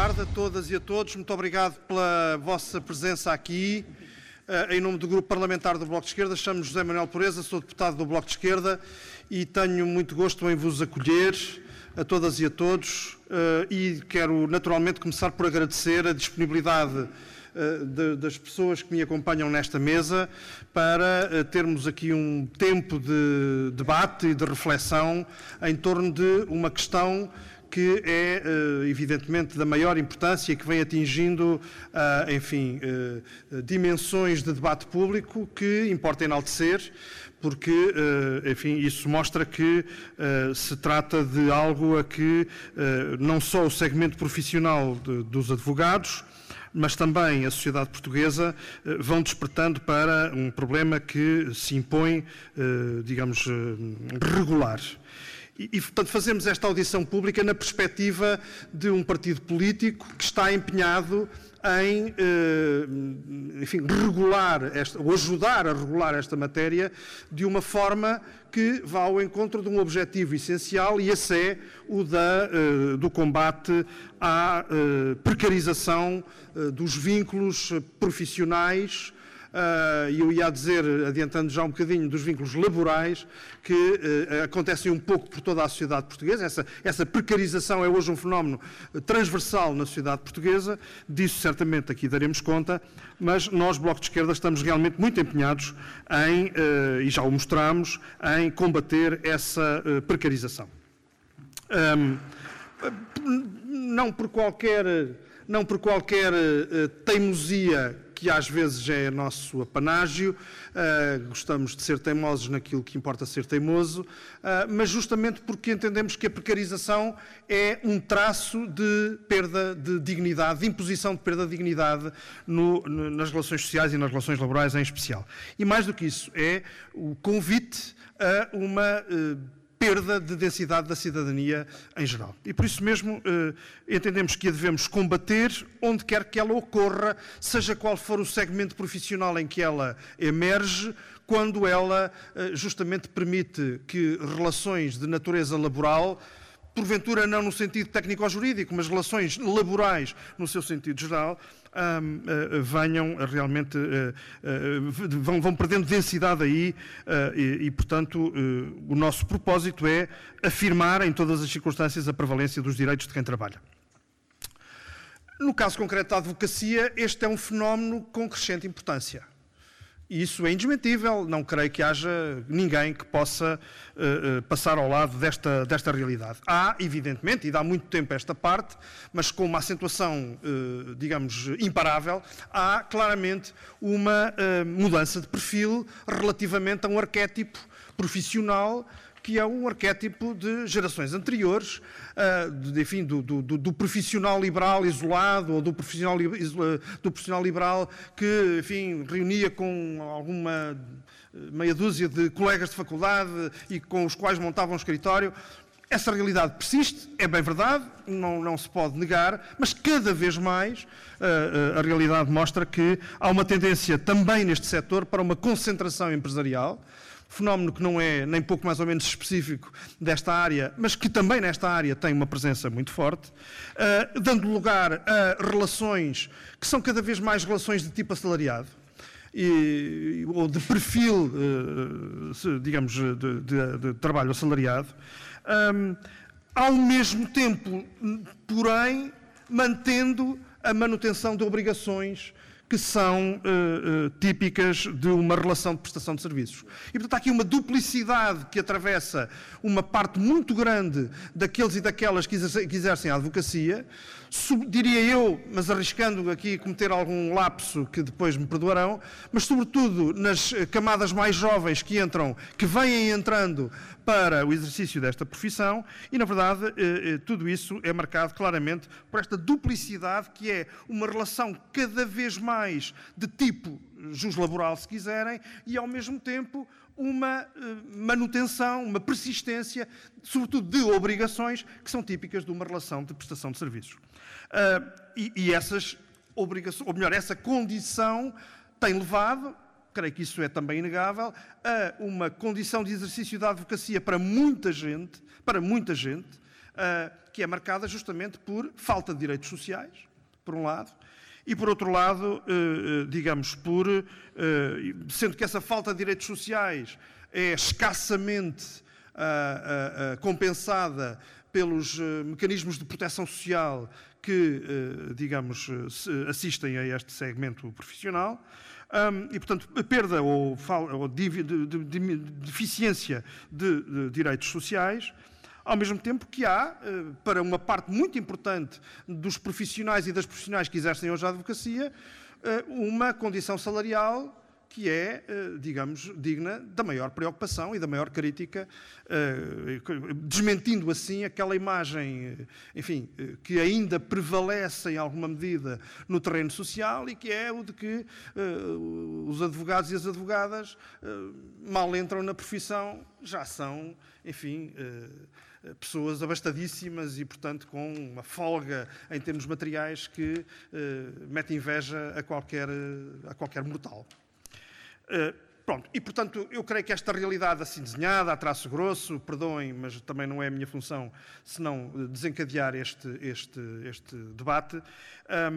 tarde a todas e a todos. Muito obrigado pela vossa presença aqui. Uh, em nome do Grupo Parlamentar do Bloco de Esquerda, chamo-me José Manuel Pureza, sou deputado do Bloco de Esquerda e tenho muito gosto em vos acolher a todas e a todos uh, e quero naturalmente começar por agradecer a disponibilidade de, das pessoas que me acompanham nesta mesa para termos aqui um tempo de debate e de reflexão em torno de uma questão que é, eh, evidentemente, da maior importância que vem atingindo, ah, enfim, eh, dimensões de debate público que importa enaltecer, porque, eh, enfim, isso mostra que se trata de algo a que não só o segmento profissional dos advogados, mas também a sociedade portuguesa vão despertando para um problema que se impõe, digamos, regular. E, portanto, fazemos esta audição pública na perspectiva de um partido político que está empenhado em, eh, enfim, regular esta, ou ajudar a regular esta matéria de uma forma que vá ao encontro de um objetivo essencial e esse é o da, eh, do combate à eh, precarização dos vínculos profissionais e eu ia dizer, adiantando já um bocadinho, dos vínculos laborais que uh, acontecem um pouco por toda a sociedade portuguesa. Essa, essa precarização é hoje um fenómeno transversal na sociedade portuguesa, disso certamente aqui daremos conta, mas nós, Bloco de Esquerda, estamos realmente muito empenhados em, uh, e já o mostramos, em combater essa precarização. Um, não por qualquer, não por qualquer teimosia que às vezes é nosso apanágio, uh, gostamos de ser teimosos naquilo que importa ser teimoso, uh, mas justamente porque entendemos que a precarização é um traço de perda de dignidade, de imposição de perda de dignidade no, no, nas relações sociais e nas relações laborais em especial. E mais do que isso, é o convite a uma uh, perda de densidade da cidadania em geral. E por isso mesmo eh, entendemos que a devemos combater onde quer que ela ocorra, seja qual for o segmento profissional em que ela emerge, quando ela eh, justamente permite que relações de natureza laboral porventura não no sentido técnico-jurídico, mas relações laborais no seu sentido geral, venham realmente, uh, uh, vão, vão, perdendo densidade aí e, e, portanto, o nosso propósito é afirmar em todas as circunstâncias a prevalência dos direitos de quem trabalha. No caso concreto da advocacia, este é um fenómeno com crescente importância. Isso é indesmentível, não creio que haja ninguém que possa uh, passar ao lado desta, desta realidade. Há, evidentemente, e dá muito tempo esta parte, mas com uma acentuação, uh, digamos, imparável, há claramente uma mudança de perfil relativamente a um arquétipo profissional que é um arquétipo de gerações anteriores, uh, de, enfim, do, do, do, profissional liberal isolado ou do profissional, do profissional liberal que, enfim, reunia com alguma meia dúzia de colegas de faculdade e com os quais montavam um escritório. Essa realidade persiste, é bem verdade, não, não se pode negar, mas cada vez mais uh, uh, a realidade mostra que há uma tendência também neste setor para uma concentração empresarial fenómeno que não é nem pouco mais ou menos específico desta área, mas que também nesta área tem uma presença muito forte, uh, dando lugar a relações que são cada vez mais relações de tipo assalariado. E, ou de perfil, uh, digamos, de, de, de, trabalho assalariado, um, ao mesmo tempo, porém, mantendo a manutenção de obrigações que são uh, uh, típicas de uma relação de prestação de serviços. E, portanto, há aqui uma duplicidade que atravessa uma parte muito grande daqueles e daquelas que exercem a advocacia, sub, diria eu, mas arriscando aqui cometer algum lapso que depois me perdoarão, mas sobretudo nas camadas mais jovens que entram, que vêm entrando para o exercício desta profissão e, na verdade, eh, eh, tudo isso é marcado claramente por esta duplicidade que é uma relação cada vez mais de tipo jus laboral, se quiserem, e ao mesmo tempo uma eh, manutenção, uma persistência, sobretudo de obrigações que são típicas de uma relação de prestação de serviços. e, e essas obrigações, ou melhor, essa condição tem levado creio que isso é também inegável, a uma condição de exercício da advocacia para muita gente, para muita gente, que é marcada justamente por falta de direitos sociais, por um lado, e por outro lado, digamos, por sendo que essa falta de direitos sociais é escassamente compensada pelos mecanismos de proteção social que, digamos, assistem a este segmento profissional. E, portanto, a perda ou, ou de, de, de, deficiência de, direitos sociais, ao mesmo tempo que há, eh, para uma parte muito importante dos profissionais e das profissionais que exercem hoje a advocacia, eh, uma condição salarial que é, eh, digamos, digna da maior preocupação e da maior crítica, desmentindo assim aquela imagem, enfim, que ainda prevalece em alguma medida no terreno social e que é o de que os advogados e as advogadas mal entram na profissão, já são, enfim, pessoas abastadíssimas e, portanto, com uma folga em termos materiais que mete inveja a qualquer, a qualquer mortal. Eh, pronto, e portanto eu creio que esta realidade assim desenhada, a traço grosso, perdoem, mas também não é a minha função senão eh, desencadear este, este, este debate, eh,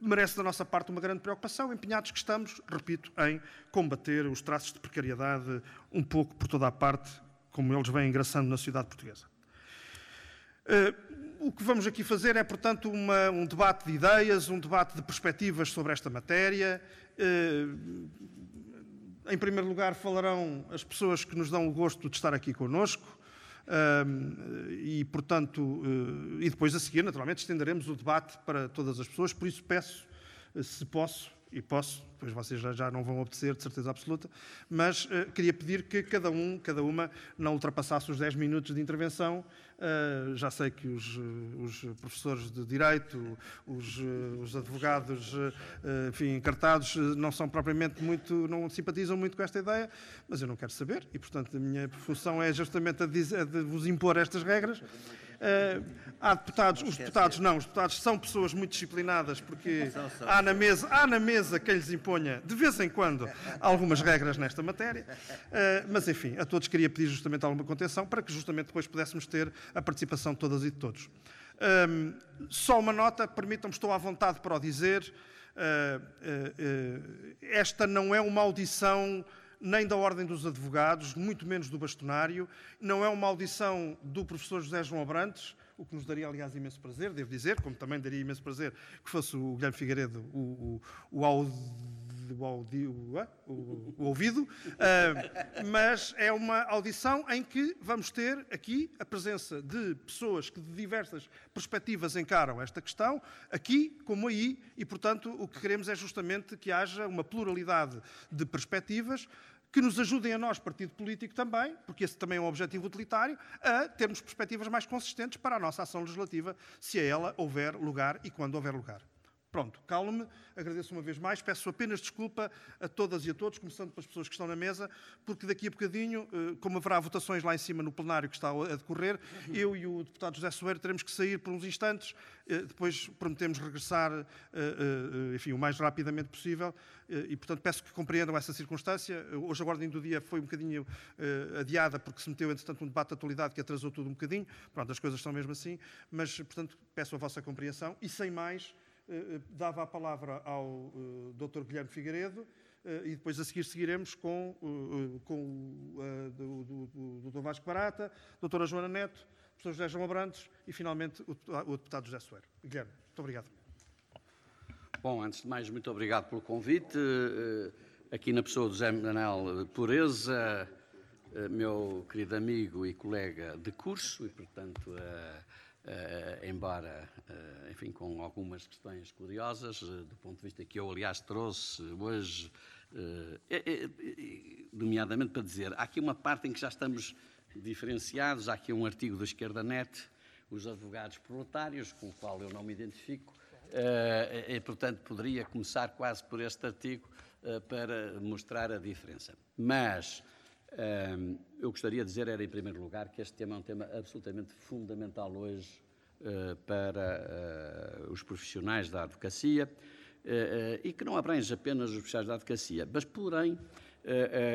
merece da nossa parte uma grande preocupação, empenhados que estamos, repito, em combater os traços de precariedade um pouco por toda a parte, como eles vêm engraçando na sociedade portuguesa. Uh, o que vamos aqui fazer é, portanto, uma, um debate de ideias, um debate de perspectivas sobre esta matéria. Uh, em primeiro lugar, falarão as pessoas que nos dão o gosto de estar aqui conosco. e, portanto, eh, e depois a seguir, naturalmente, estenderemos o debate para todas as pessoas. Por isso, peço, eh, se posso, e posso, depois vocês já, não vão obedecer, de certeza absoluta, mas uh, queria pedir que cada um, cada uma, não ultrapassasse os 10 minutos de intervenção. Uh, já sei que os, eh, os, professores de Direito, os, os advogados, uh, enfim, encartados, não são propriamente muito, não simpatizam muito com esta ideia, mas eu não quero saber e, portanto, a minha função é justamente a de, a de vos impor estas regras. Uh, há deputados, os deputados não, os deputados são pessoas muito disciplinadas porque há na mesa, há na mesa quem lhes imponha de vez em quando algumas regras nesta matéria. Uh, mas enfim, a todos queria pedir justamente alguma contenção para que justamente depois pudéssemos ter a participação de todas e de todos. Um, só uma nota, permitam-me, estou à vontade para o dizer. Esta não é uma audição nem da Ordem dos Advogados, muito menos do bastonário, não é uma audição do professor José João Abrantes, o que nos daria, aliás, imenso prazer, devo dizer, como também daria imenso prazer que fosse o Guilherme Figueiredo o, o, o, o, o ouvido, uh, mas é uma audição em que vamos ter aqui a presença de pessoas que de diversas perspectivas encaram esta questão, aqui como aí, e portanto o que queremos é justamente que haja uma pluralidade de perspectivas que nos ajudem a nós, partido político também, porque esse também é um objetivo utilitário, a termos perspectivas mais consistentes para a nossa ação legislativa, se a ela houver lugar e quando houver lugar. Pronto, calmo-me, agradeço uma vez mais, peço apenas desculpa a todas e a todos, começando pelas pessoas que estão na mesa, porque daqui a bocadinho, eh, como haverá votações lá em cima no plenário que está a decorrer, eu e o deputado José Soeiro teremos que sair por uns instantes, eh, depois prometemos regressar, eh, enfim, o mais rapidamente possível, e portanto peço que compreendam essa circunstância. Hoje a ordem do dia foi um bocadinho adiada, porque se meteu, entretanto, um debate de atualidade que atrasou tudo um bocadinho, pronto, as coisas são mesmo assim, mas, portanto, peço a vossa compreensão, e sem mais, dava a palavra ao eh, Dr. Guilherme Figueiredo e depois a seguir seguiremos com, com o Dr. Vasco Barata, Dra. Joana Neto, Professor José João Abrantes e finalmente o Deputado José Soeiro. Guilherme, muito obrigado. Bom, antes de mais, muito obrigado pelo convite. Aqui na pessoa do José Manel Pureza, meu querido amigo e colega de curso e, portanto, embora, uh, enfim, com algumas questões curiosas, uh, do ponto de vista que eu, aliás, trouxe hoje, nomeadamente para dizer, há aqui uma parte em que já estamos diferenciados, há aqui um artigo da Esquerda Net, os advogados proletários, com o qual eu não me identifico, e, portanto, poderia começar quase por este artigo para mostrar a diferença. Mas eu gostaria de dizer, era em primeiro lugar, que este tema é um tema absolutamente fundamental hoje uh, para uh, os profissionais da advocacia uh, e que não abrange apenas os profissionais da advocacia, mas, porém,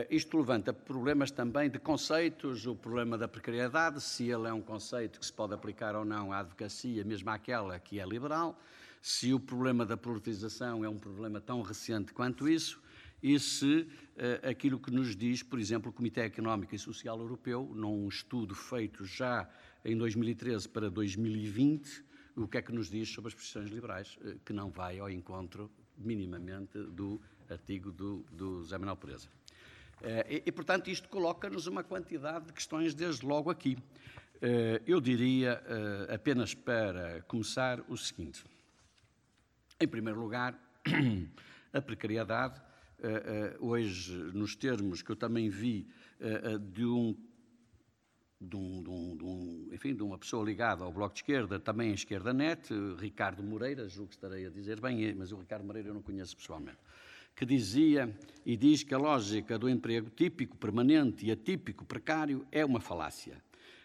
isto levanta problemas também de conceitos, o problema da precariedade, se ele é um conceito que se pode aplicar ou não à advocacia, mesmo àquela que é liberal, se o problema da politização é um problema tão recente quanto isso, e se uh, aquilo que nos diz, por exemplo, o Comitê Económico e Social Europeu, num estudo feito já em 2013 para 2020, o que é que nos diz sobre as profissões liberais, que não vai ao encontro minimamente do artigo do, do Zé Manuel Pereza. Eh, e, e, portanto, isto coloca-nos uma quantidade de questões desde logo aqui. Eu diria, apenas para começar, o seguinte. Em primeiro lugar, a precariedade, hoje, nos termos que eu também vi de um de, um, de, um, de, um, enfim, de uma pessoa ligada ao Bloco de Esquerda, também à Esquerda Net, Ricardo Moreira, julgo que estarei a dizer bem, mas o Ricardo Moreira eu não conheço pessoalmente que dizia e diz que a lógica do emprego típico, permanente e atípico, precário, é uma falácia.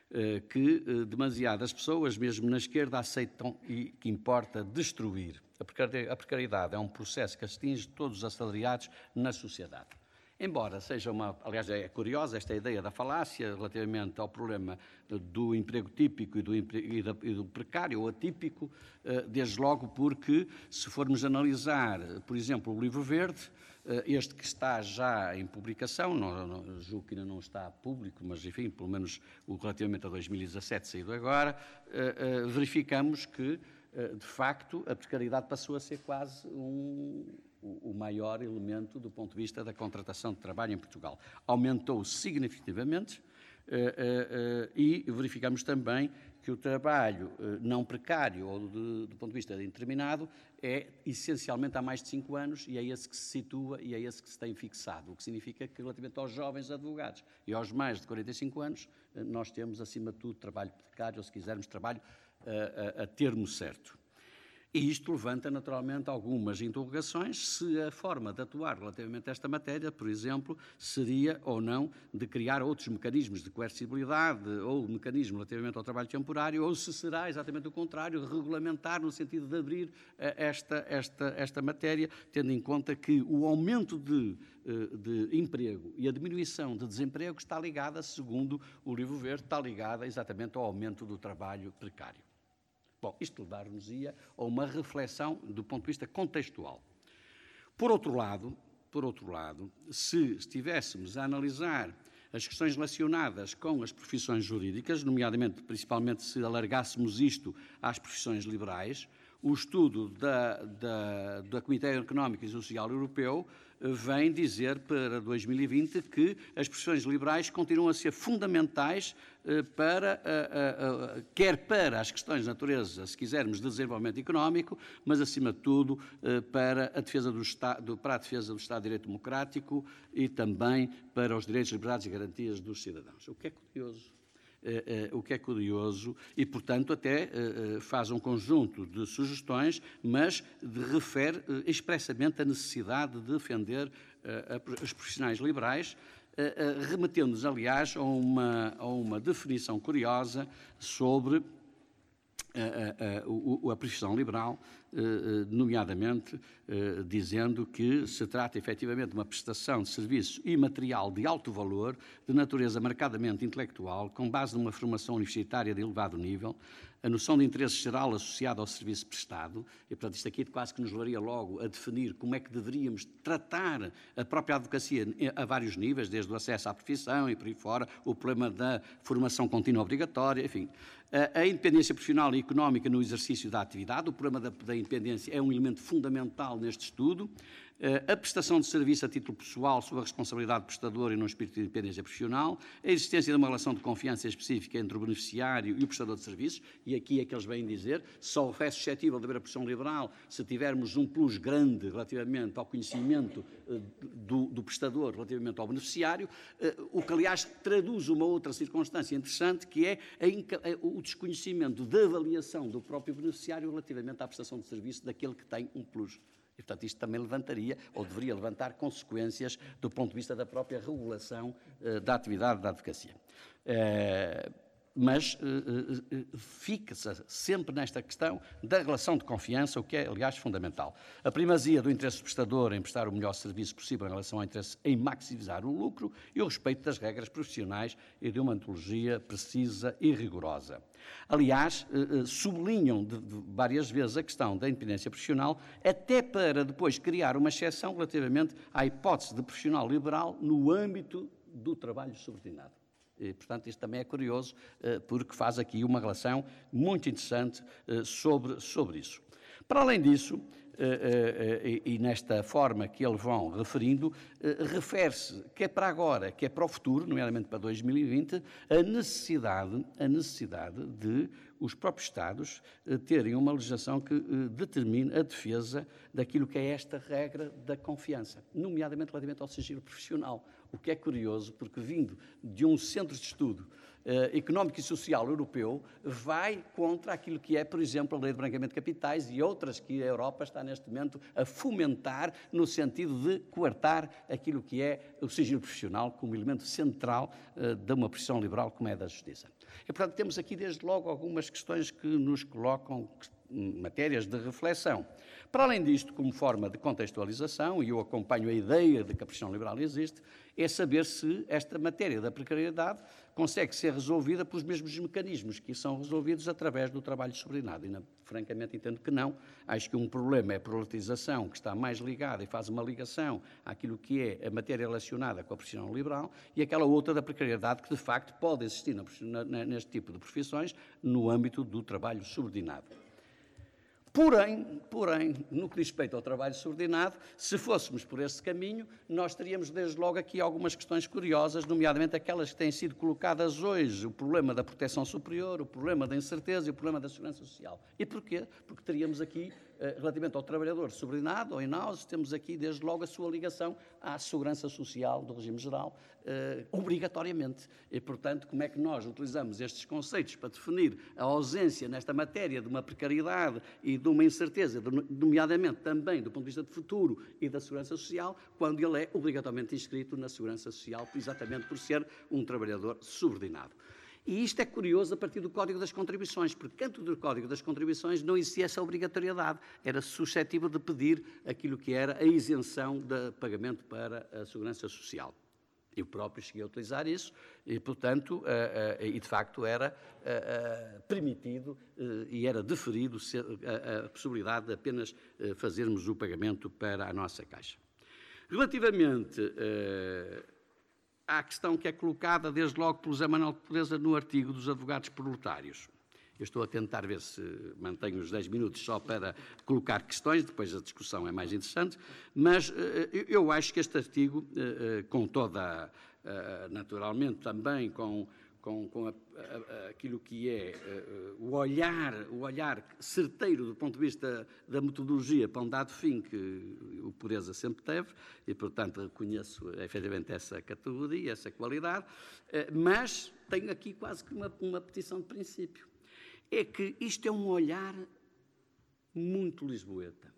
Eh, que eh, demasiadas pessoas, mesmo na esquerda, aceitam e que importa destruir. A precariedade é um processo que atinge todos os assalariados na sociedade. Embora seja uma, aliás, é curiosa esta ideia da falácia relativamente ao problema do emprego típico e do, e do precário ou atípico, eh, desde logo porque, se formos analisar, por exemplo, o livro verde, este que está já em publicação, não, não, julgo que ainda não está público, mas enfim, pelo menos o relativamente a 2017 saído agora, eh, verificamos que, de facto, a precariedade passou a ser quase um, o, maior elemento do ponto de vista da contratação de trabalho em Portugal. Aumentou significativamente eh, eh, eh, e verificamos também que o trabalho não precário ou de, do ponto de vista indeterminado é essencialmente há mais de cinco anos e é esse que se situa e é esse que se tem fixado, o que significa que relativamente aos jovens advogados e aos mais de 45 anos nós temos acima de tudo trabalho precário ou se quisermos trabalho a, a, a termo certo. E isto levanta naturalmente algumas interrogações se a forma de atuar relativamente a esta matéria, por exemplo, seria ou não de criar outros mecanismos de coercibilidade ou mecanismo relativamente ao trabalho temporário, ou se será exatamente o contrário, regulamentar no sentido de abrir eh, esta, esta, esta matéria, tendo em conta que o aumento de, eh, de emprego e a diminuição de desemprego está ligada, segundo o Livro Verde, está ligada exatamente ao aumento do trabalho precário. Isto levar-nos-ia a uma reflexão do ponto de vista contextual. Por outro lado, por outro lado, se estivéssemos a analisar as questões relacionadas com as profissões jurídicas, nomeadamente, principalmente se alargássemos isto às profissões liberais, o estudo da, da, da Comitê Económico e Social Europeu vem dizer para 2020 que as profissões liberais continuam a ser fundamentais eh, para, eh, eh, quer para as questões de natureza, se quisermos, de desenvolvimento económico, mas acima de tudo para a defesa do Estado, para a defesa do Estado de Direito Democrático e também para os direitos, liberdades e garantias dos cidadãos. O que é curioso o que é curioso, e, portanto, até uh, faz um conjunto de sugestões, mas refere expressamente a necessidade de defender os profissionais liberais, remetendo-nos, aliás, a uma, a uma definição curiosa sobre a, a, a, profissão liberal, eh, eh, nomeadamente eh, dizendo que se trata efetivamente de uma prestação de serviço imaterial de alto valor, de natureza marcadamente intelectual, com base numa formação universitária de elevado nível, a noção de interesse geral associada ao serviço prestado, e portanto isto aqui quase que nos levaria logo a definir como é que deveríamos tratar a própria advocacia a vários níveis, desde o acesso à profissão e por aí fora, o problema da formação contínua obrigatória, enfim. A independência profissional e económica no exercício da atividade, o problema da, da independência é um elemento fundamental neste estudo. Eh, a prestação de serviço a título pessoal sob a responsabilidade do prestador e no espírito de independência profissional, a existência de uma relação de confiança específica entre o beneficiário e o prestador de serviços, e aqui é que eles vêm dizer, só é suscetível de haver a pressão liberal se tivermos um plus grande relativamente ao conhecimento eh, do, do prestador relativamente ao beneficiário, eh, o que aliás traduz uma outra circunstância interessante, que é a, o desconhecimento da avaliação do próprio beneficiário relativamente à prestação de serviço daquele que tem um plus e, portanto, isto também levantaria, ou deveria levantar, consequências do ponto de vista da própria regulação uh, da atividade da advocacia. Uh, mas uh, uh, fica-se sempre nesta questão da relação de confiança, o que é, aliás, fundamental. A primazia do interesse do prestador em prestar o melhor serviço possível em relação ao interesse em maximizar o lucro e o respeito das regras profissionais e de uma antologia precisa e rigorosa. Aliás, sublinham de várias vezes a questão da independência profissional, até para depois criar uma exceção relativamente à hipótese de profissional liberal no âmbito do trabalho subordinado. E, portanto, isto também é curioso, eh, porque faz aqui uma relação muito interessante eh, sobre, sobre isso. Para além disso, eh, e nesta forma que eles vão referindo, refere-se que é para agora, que é para o futuro, nomeadamente para 2020, a necessidade, a necessidade de os próprios Estados terem uma legislação que determine a defesa daquilo que é esta regra da confiança, nomeadamente relativamente ao sigilo profissional o que é curioso, porque vindo de um centro de estudo uh, económico e social europeu, vai contra aquilo que é, por exemplo, a lei de branqueamento de capitais e outras que a Europa está neste momento a fomentar no sentido de coartar aquilo que é o sigilo profissional como elemento central uh, de uma profissão liberal como é a da justiça. E, portanto, temos aqui desde logo algumas questões que nos colocam matérias de reflexão. Para além disto, como forma de contextualização, e eu acompanho a ideia de que a pressão liberal existe, é saber se esta matéria da precariedade consegue ser resolvida pelos mesmos mecanismos que são resolvidos através do trabalho subordinado. E, francamente, entendo que não. Acho que um problema é a proletização, que está mais ligada e faz uma ligação àquilo que é a matéria relacionada com a profissão liberal, e aquela outra da precariedade que, de facto, pode existir neste tipo de profissões no âmbito do trabalho subordinado. Porém, porém, no que diz respeito ao trabalho subordinado, se fôssemos por esse caminho, nós teríamos desde logo aqui algumas questões curiosas, nomeadamente aquelas que têm sido colocadas hoje, o problema da proteção superior, o problema da incerteza e o problema da segurança social. E porquê? Porque teríamos aqui eh, relativamente ao trabalhador subordinado, ou in-house, temos aqui desde logo a sua ligação à segurança social do regime geral, eh, obrigatoriamente. E, portanto, como é que nós utilizamos estes conceitos para definir a ausência nesta matéria de uma precariedade e de uma incerteza, nomeadamente também do ponto de vista de futuro e da segurança social, quando ele é obrigatoriamente inscrito na segurança social, exatamente por ser um trabalhador subordinado. E isto é curioso a partir do Código das Contribuições, porque dentro do Código das Contribuições não existia essa obrigatoriedade, era suscetível de pedir aquilo que era a isenção de pagamento para a Segurança Social. Eu próprio cheguei a utilizar isso e, portanto, uh, uh, e de facto era uh, permitido e era deferido a, possibilidade de apenas fazermos o pagamento para a nossa Caixa. Relativamente à questão que é colocada desde logo pelo José Manuel Pureza no artigo dos advogados proletários. Eu estou a tentar ver se mantenho os 10 minutos só para colocar questões, depois a discussão é mais interessante, mas eh, eu acho que este artigo, eh, eh, com toda, naturalmente também com com, com a, a, aquilo que é o olhar, o olhar certeiro do ponto de vista da metodologia para um dado fim que o Pureza sempre teve, e portanto reconheço efetivamente essa categoria, essa qualidade, mas tenho aqui quase que uma, uma petição de princípio. É que isto é um olhar muito lisboeta.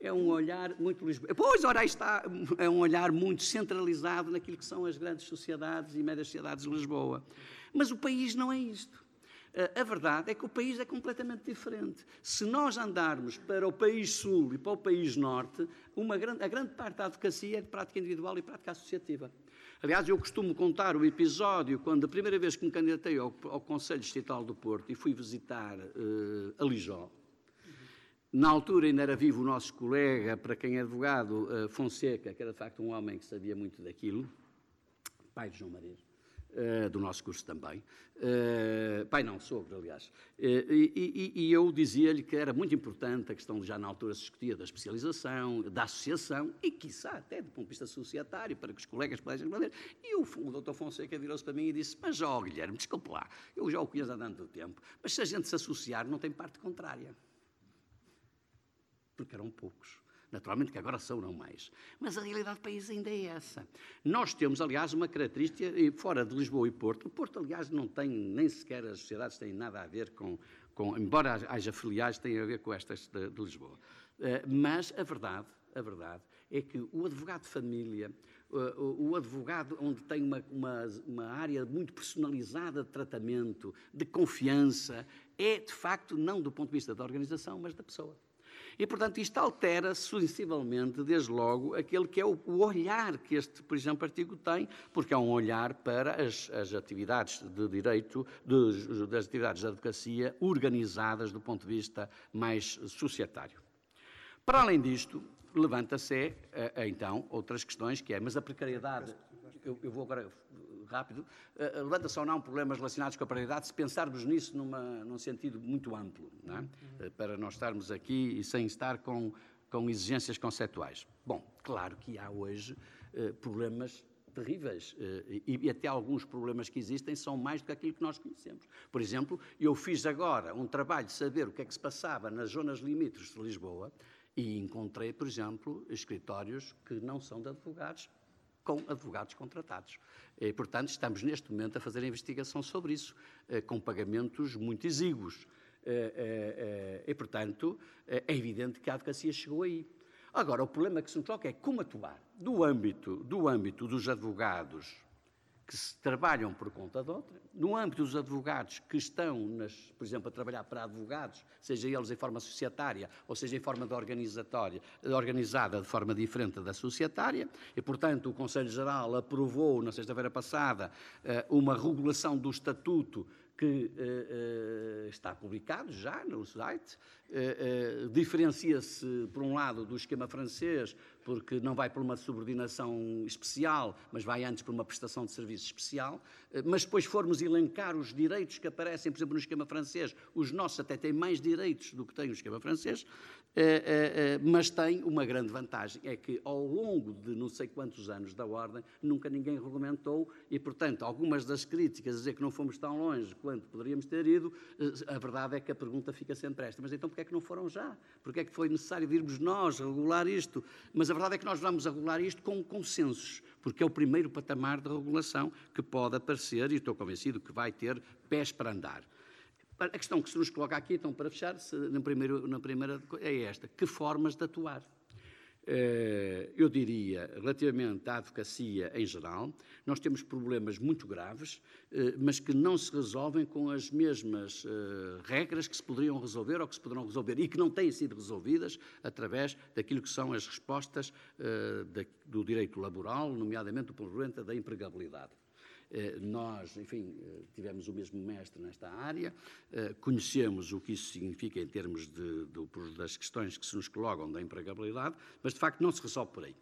É um olhar muito lisboeta. Pois, ora, está, é um olhar muito centralizado naquilo que são as grandes sociedades e médias sociedades de Lisboa. Mas o país não é isto. A verdade é que o país é completamente diferente. Se nós andarmos para o país sul e para o país norte, grande, a grande parte da advocacia é de prática individual e prática associativa. Aliás, eu costumo contar o episódio quando a primeira vez que me candidatei ao, ao Conselho Distrital do Porto e fui visitar uh, a Lijó. Na altura ainda era vivo o nosso colega, para quem é advogado, uh, Fonseca, que era de facto um homem que sabia muito daquilo, pai de João Maria. Uh, do nosso curso também. Uh, pai não, sogro, aliás. Uh, e, e, e, eu dizia-lhe que era muito importante a questão, já na altura se discutia da especialização, da associação, e quiçá até do ponto de vista societário, para que os colegas pudessem responder. E o, o doutor Fonseca virou-se para mim e disse, mas ó, Guilherme, desculpe lá, eu já o conheço há tanto tempo, mas se a gente se associar, não tem parte contrária. Porque eram poucos. Naturalmente que agora são não mais. Mas a realidade do país ainda é essa. Nós temos, aliás, uma característica, fora de Lisboa e Porto, o Porto, aliás, não tem, nem sequer as sociedades têm nada a ver com, com embora haja filiais, têm a ver com estas de, de Lisboa. Uh, mas a verdade, a verdade é que o advogado de família, o advogado onde tem uma, uma, uma, área muito personalizada de tratamento, de confiança, é de facto não do ponto de vista da organização, mas da pessoa. E, portanto, isto altera sensivelmente, desde logo, aquele que é o, olhar que este, por exemplo, artigo tem, porque é um olhar para as, as atividades de direito, de, das atividades de advocacia organizadas do ponto de vista mais societário. Para além disto, levanta-se, eh, então, outras questões, que é, mas a precariedade, eu, eu vou agora rápido, uh, levanta-se ou não problemas relacionados com a paridade, se pensarmos nisso numa, num sentido muito amplo, é? uh, para nós estarmos aqui e sem estar com, com exigências conceptuais. Bom, claro que há hoje problemas terríveis e, e, até alguns problemas que existem são mais do que aquilo que nós conhecemos. Por exemplo, eu fiz agora um trabalho de saber o que é que se passava nas zonas limítrofes de Lisboa e encontrei, por exemplo, escritórios que não são de advogados, com advogados contratados. E, portanto, estamos neste momento a fazer a investigação sobre isso, eh, com pagamentos muito exíguos. Eh, eh, e, portanto, é evidente que a advocacia chegou aí. Agora, o problema que se nos coloca é como atuar. Do âmbito, do âmbito dos advogados que se trabalham por conta de outra, no âmbito dos advogados que estão, nas, por exemplo, a trabalhar para advogados, seja eles em forma societária ou seja em forma de organizatória, organizada de forma diferente da societária, e, portanto, o Conselho Geral aprovou, na sexta-feira passada, eh, uma regulação do estatuto que uh, uh, está publicado já no site, uh, diferencia-se, por um lado, do esquema francês, porque não vai por uma subordinação especial, mas vai antes por uma prestação de serviço especial. mas depois formos elencar os direitos que aparecem, por exemplo, no esquema francês, os nossos até têm mais direitos do que tem o esquema francês, mas tem uma grande vantagem, é que ao longo de não sei quantos anos da Ordem, nunca ninguém regulamentou e, portanto, algumas das críticas a dizer que não fomos tão longe quanto poderíamos ter ido, a verdade é que a pergunta fica sempre esta. Mas então porquê é que não foram já? Porquê é que foi necessário virmos nós regular isto? Mas a verdade é que nós vamos regular isto com consensos, porque é o primeiro patamar de regulação que pode aparecer, e estou convencido que vai ter pés para andar. A questão que se nos coloca aqui, então, para fechar, primeiro, na primeira é esta: que formas de atuar? Eh, eu diria, relativamente à advocacia em geral, nós temos problemas muito graves, eh, mas que não se resolvem com as mesmas eh, regras que se poderiam resolver ou que se poderão resolver e que não têm sido resolvidas através daquilo que são as respostas do direito laboral, nomeadamente do problema da empregabilidade. Eh, nós, enfim, eh, tivemos o mesmo mestre nesta área, eh, conhecemos o que isso significa em termos de, de, das questões que se nos colocam da empregabilidade, mas de facto não se resolve por aí.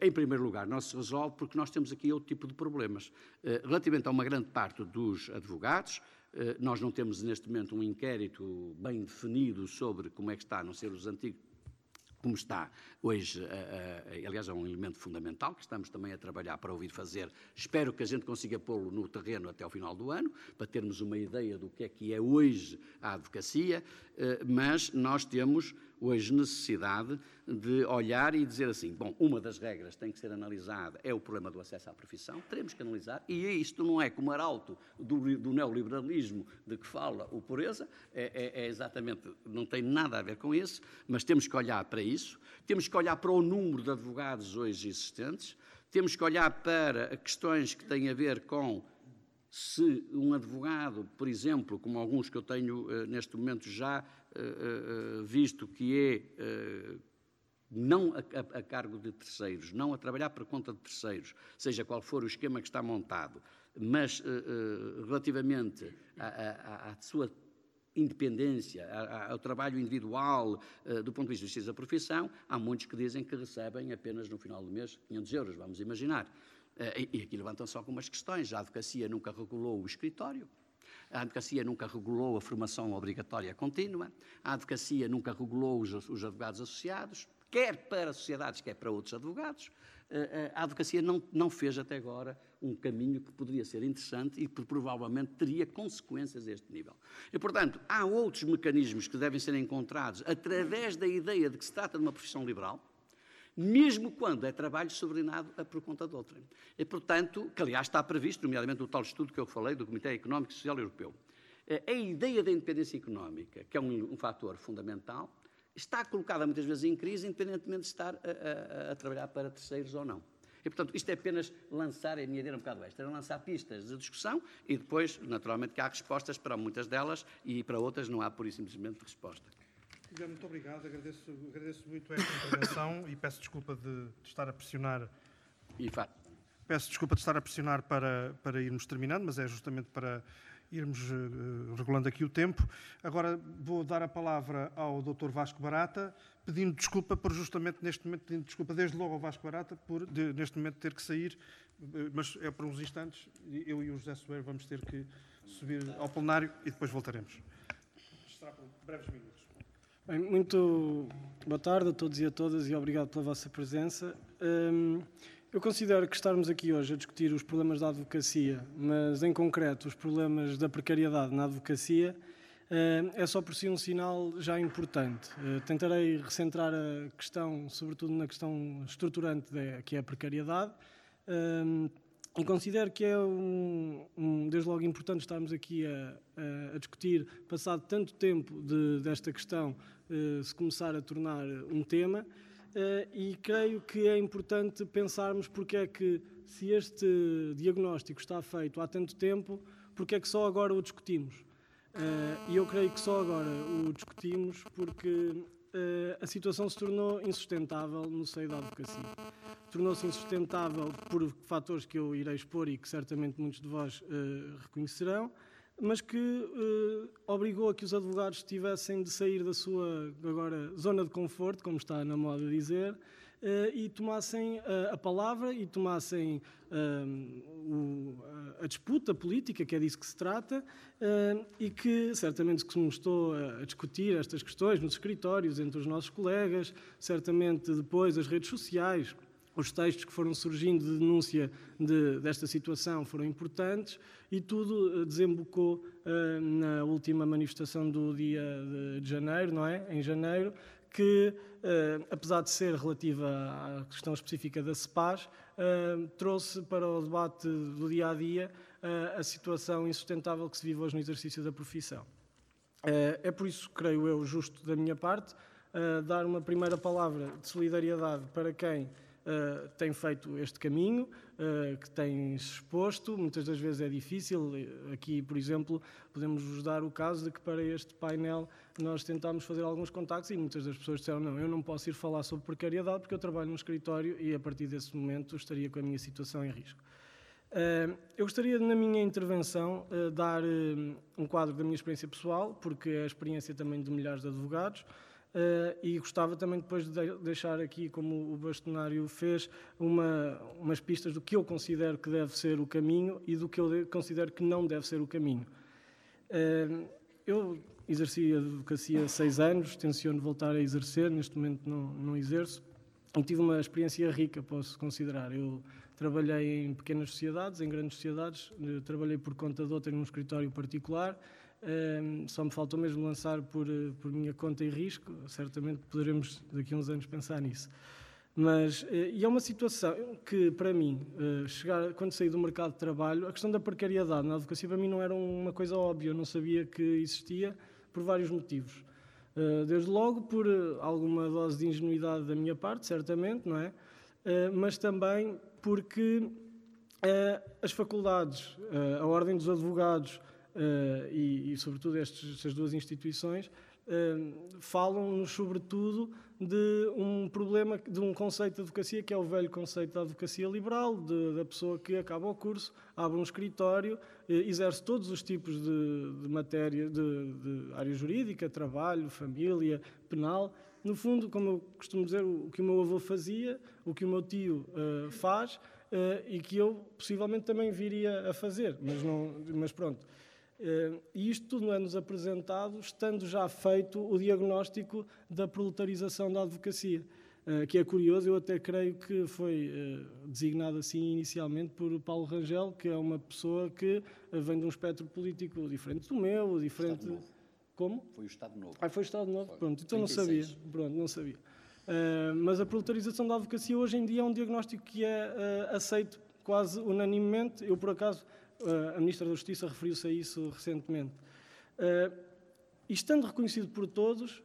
Em primeiro lugar, não se resolve porque nós temos aqui outro tipo de problemas. Relativamente a uma grande parte dos advogados, nós não temos neste momento um inquérito bem definido sobre como é que está, a não ser os antigos como está hoje, aliás, é um elemento fundamental que estamos também a trabalhar para ouvir fazer. Espero que a gente consiga pô-lo no terreno até ao final do ano, para termos uma ideia do que é que é hoje a advocacia, eh, mas nós temos hoje necessidade de olhar e dizer assim: bom, uma das regras tem que ser analisada é o problema do acesso à profissão, teremos que analisar, e isto não é como arauto do, do neoliberalismo de que fala o Pureza, é, é, é, exatamente, não tem nada a ver com isso, mas temos que olhar para isso, temos que olhar para o número de advogados hoje existentes, temos que olhar para questões que têm a ver com se um advogado, por exemplo, como alguns que eu tenho uh, neste momento já visto, que é não a, cargo de terceiros, não a trabalhar por conta de terceiros, seja qual for o esquema que está montado, mas relativamente à, sua independência, ao trabalho individual, do ponto de vista justiça da profissão, há muitos que dizem que recebem apenas no final do mês 500 euros, vamos imaginar. Eh, e aqui levantam-se algumas questões. A advocacia nunca regulou o escritório. A advocacia nunca regulou a formação obrigatória contínua. A advocacia nunca regulou os, os advogados associados, quer para sociedades, quer para outros advogados. Eh, eh, a advocacia não, não fez até agora um caminho que poderia ser interessante e que provavelmente teria consequências a este nível. E, portanto, há outros mecanismos que devem ser encontrados através da ideia de que se trata de uma profissão liberal, mesmo quando é trabalho subordinado a por conta de outra. E, portanto, que aliás está previsto, nomeadamente o tal estudo que eu falei do Comitê Económico e Social Europeu. A ideia da independência económica, que é um, um fator fundamental, está colocada muitas vezes em crise, independentemente de estar a, a, a trabalhar para terceiros ou não. E, portanto, isto é apenas lançar, a minha ideia um bocado esta, é lançar pistas de discussão e depois, naturalmente, que há respostas para muitas delas e para outras não há, pura e simplesmente, resposta. Muito obrigado, agradeço, agradeço muito esta intervenção e peço desculpa de, de estar a pressionar. E. Peço desculpa de estar a pressionar para, para irmos terminando, mas é justamente para irmos uh, regulando aqui o tempo. Agora vou dar a palavra ao Dr. Vasco Barata, pedindo desculpa por justamente neste momento, pedindo desculpa desde logo ao Vasco Barata por de, neste momento ter que sair, uh, mas é por uns instantes, eu e o José Soeiro vamos ter que subir ao plenário e depois voltaremos. Será por breves minutos. Bem, muito boa tarde a todos e a todas e obrigado pela vossa presença. Um, eu considero que estarmos aqui hoje a discutir os problemas da advocacia, mas em concreto os problemas da precariedade na advocacia, eh, é só por si um sinal já importante. Eh, tentarei recentrar a questão, sobretudo na questão estruturante que é a precariedade, eh, e considero que é, um, um, desde logo, importante estarmos aqui a, a, a discutir, passado tanto tempo de, desta questão se começar a tornar um tema. Eh, e creio que é importante pensarmos porque é que, se este diagnóstico está feito há tanto tempo, porque é que só agora o discutimos. Eh, e eu creio que só agora o discutimos porque a situação se tornou insustentável no seio da advocacia. Tornou-se insustentável por fatores que eu irei expor e que certamente muitos de vós reconhecerão, mas que eh, obrigou a que os advogados tivessem de sair da sua agora zona de conforto, como está na moda dizer, eh, e tomassem eh, a palavra e tomassem o, a disputa política, que é disso que se trata, e que certamente se estou a discutir estas questões nos escritórios entre os nossos colegas, certamente depois as redes sociais, os textos que foram surgindo de denúncia de, desta situação foram importantes e tudo eh, desembocou uh, na última manifestação do dia de, janeiro, não é? Em janeiro, que, uh, apesar de ser relativa à questão específica da CEPAS, uh, trouxe para o debate do dia a dia a situação insustentável que se vive hoje no exercício da profissão. é por isso, creio eu, justo da minha parte, dar uma primeira palavra de solidariedade para quem uh, tem feito este caminho, uh, que tem exposto, muitas das vezes é difícil. Aqui, por exemplo, podemos vos dar o caso de que para este painel nós tentámos fazer alguns contactos e muitas das pessoas disseram não, eu não posso ir falar sobre precariedade porque eu trabalho no escritório e a partir desse momento estaria com a minha situação em risco. Uh, eu gostaria, na minha intervenção, dar um quadro da minha experiência pessoal, porque é a experiência também de milhares de advogados, Uh, e gostava também depois de deixar aqui, como o bastonário fez, uma, umas pistas do que eu considero que deve ser o caminho e do que eu considero que não deve ser o caminho. Uh, eu exerci a advocacia há seis anos, tenciono voltar a exercer, neste momento não, não exerço, e tive uma experiência rica, posso considerar. Eu trabalhei em pequenas sociedades, em grandes sociedades, trabalhei por conta de outra num escritório particular, só me faltou mesmo lançar por, eh, por minha conta e risco, certamente poderemos daqui a uns anos pensar nisso. Mas, eh, e é uma situação que, para mim, eh, chegar, quando saí do mercado de trabalho, a questão da precariedade na advocacia para mim não era uma coisa óbvia, eu não sabia que existia por vários motivos. Desde logo por alguma dose de ingenuidade da minha parte, certamente, não é? Mas também porque as faculdades, a Ordem dos Advogados, e, e, sobretudo, estes, estas duas instituições uh, falam-nos, sobretudo, de um problema, de um conceito de advocacia que é o velho conceito da advocacia liberal, de, da pessoa que acaba o curso, abre um escritório, uh, exerce todos os tipos de, de matéria, de, de área jurídica, trabalho, família, penal. No fundo, como eu costumo dizer, o que o meu avô fazia, o que o meu tio faz, Uh, e que eu possivelmente também viria a fazer, mas, não, mas pronto. Eh, e isto tudo é-nos apresentado estando já feito o diagnóstico da proletarização da advocacia, eh, que é curioso, eu até creio que foi eh, designado assim inicialmente por Paulo Rangel, que é uma pessoa que vem de um espectro político diferente do meu, diferente... Como? Foi o Estado Novo. Ah, foi o Estado Novo, foi. pronto, então 36. não sabia, pronto, não sabia. Uh, mas a proletarização da advocacia hoje em dia é um diagnóstico que é uh, aceito quase unanimemente. Eu, por acaso, a Ministra da Justiça referiu-se a isso recentemente. E estando reconhecido por todos,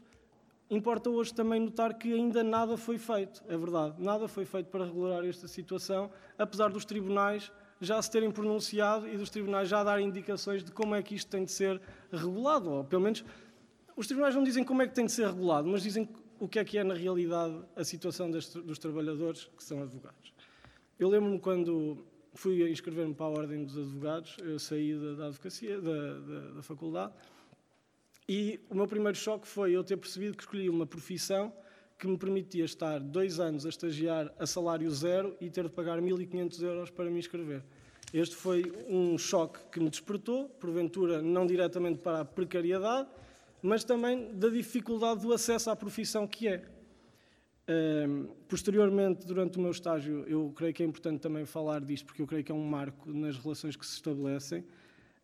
importa hoje também notar que ainda nada foi feito, é verdade, nada foi feito para regular esta situação, apesar dos tribunais já se terem pronunciado e dos tribunais já darem indicações de como é que isto tem de ser regulado, ou pelo menos os tribunais não dizem como é que tem de ser regulado, mas dizem o que é que é na realidade a situação dos trabalhadores que são advogados. Eu lembro-me quando fui inscrever-me para a Ordem dos Advogados, eu saí da, da advocacia, da, da, da, faculdade, e o meu primeiro choque foi eu ter percebido que escolhi uma profissão que me permitia estar dois anos a estagiar a salário zero e ter de pagar 1.500 euros para me inscrever. Este foi um choque que me despertou, porventura não diretamente para a precariedade, mas também da dificuldade do acesso à profissão que é. Um, posteriormente, durante o meu estágio, eu creio que é importante também falar disto, porque eu creio que é um marco nas relações que se estabelecem.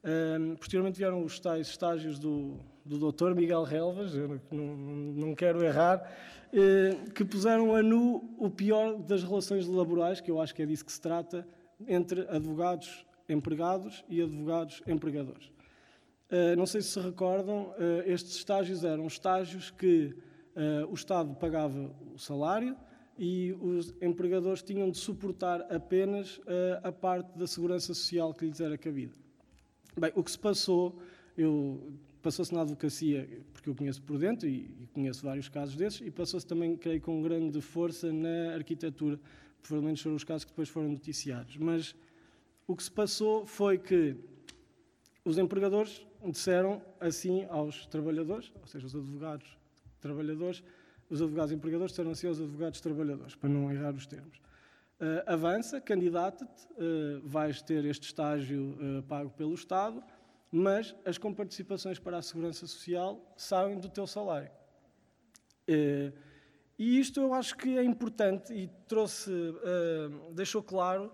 Um, posteriormente vieram os tais estágios do, do Dr. Miguel Relvas, eu não, não quero errar, uh, que puseram a nu o pior das relações laborais, que eu acho que é disso que se trata, entre advogados empregados e advogados empregadores. Uh, não sei se se recordam, uh, estes estágios eram estágios que uh, o Estado pagava o salário e os empregadores tinham de suportar apenas uh, a parte da segurança social que lhes era cabida. Bem, o que se passou, eu passou-se na advocacia, porque eu conheço por dentro e, e conheço vários casos desses, e passou-se também, creio, com grande força na arquitetura, provavelmente foram os casos que depois foram noticiados. Mas o que se passou foi que os empregadores disseram assim aos trabalhadores, ou seja, os advogados trabalhadores, os advogados empregadores disseram assim aos advogados trabalhadores, para não errar os termos. Uh, avança, candidata-te, uh, vais ter este estágio uh, pago pelo Estado, mas as comparticipações para a Segurança Social saem do teu salário. e isto eu acho que é importante e trouxe, deixou claro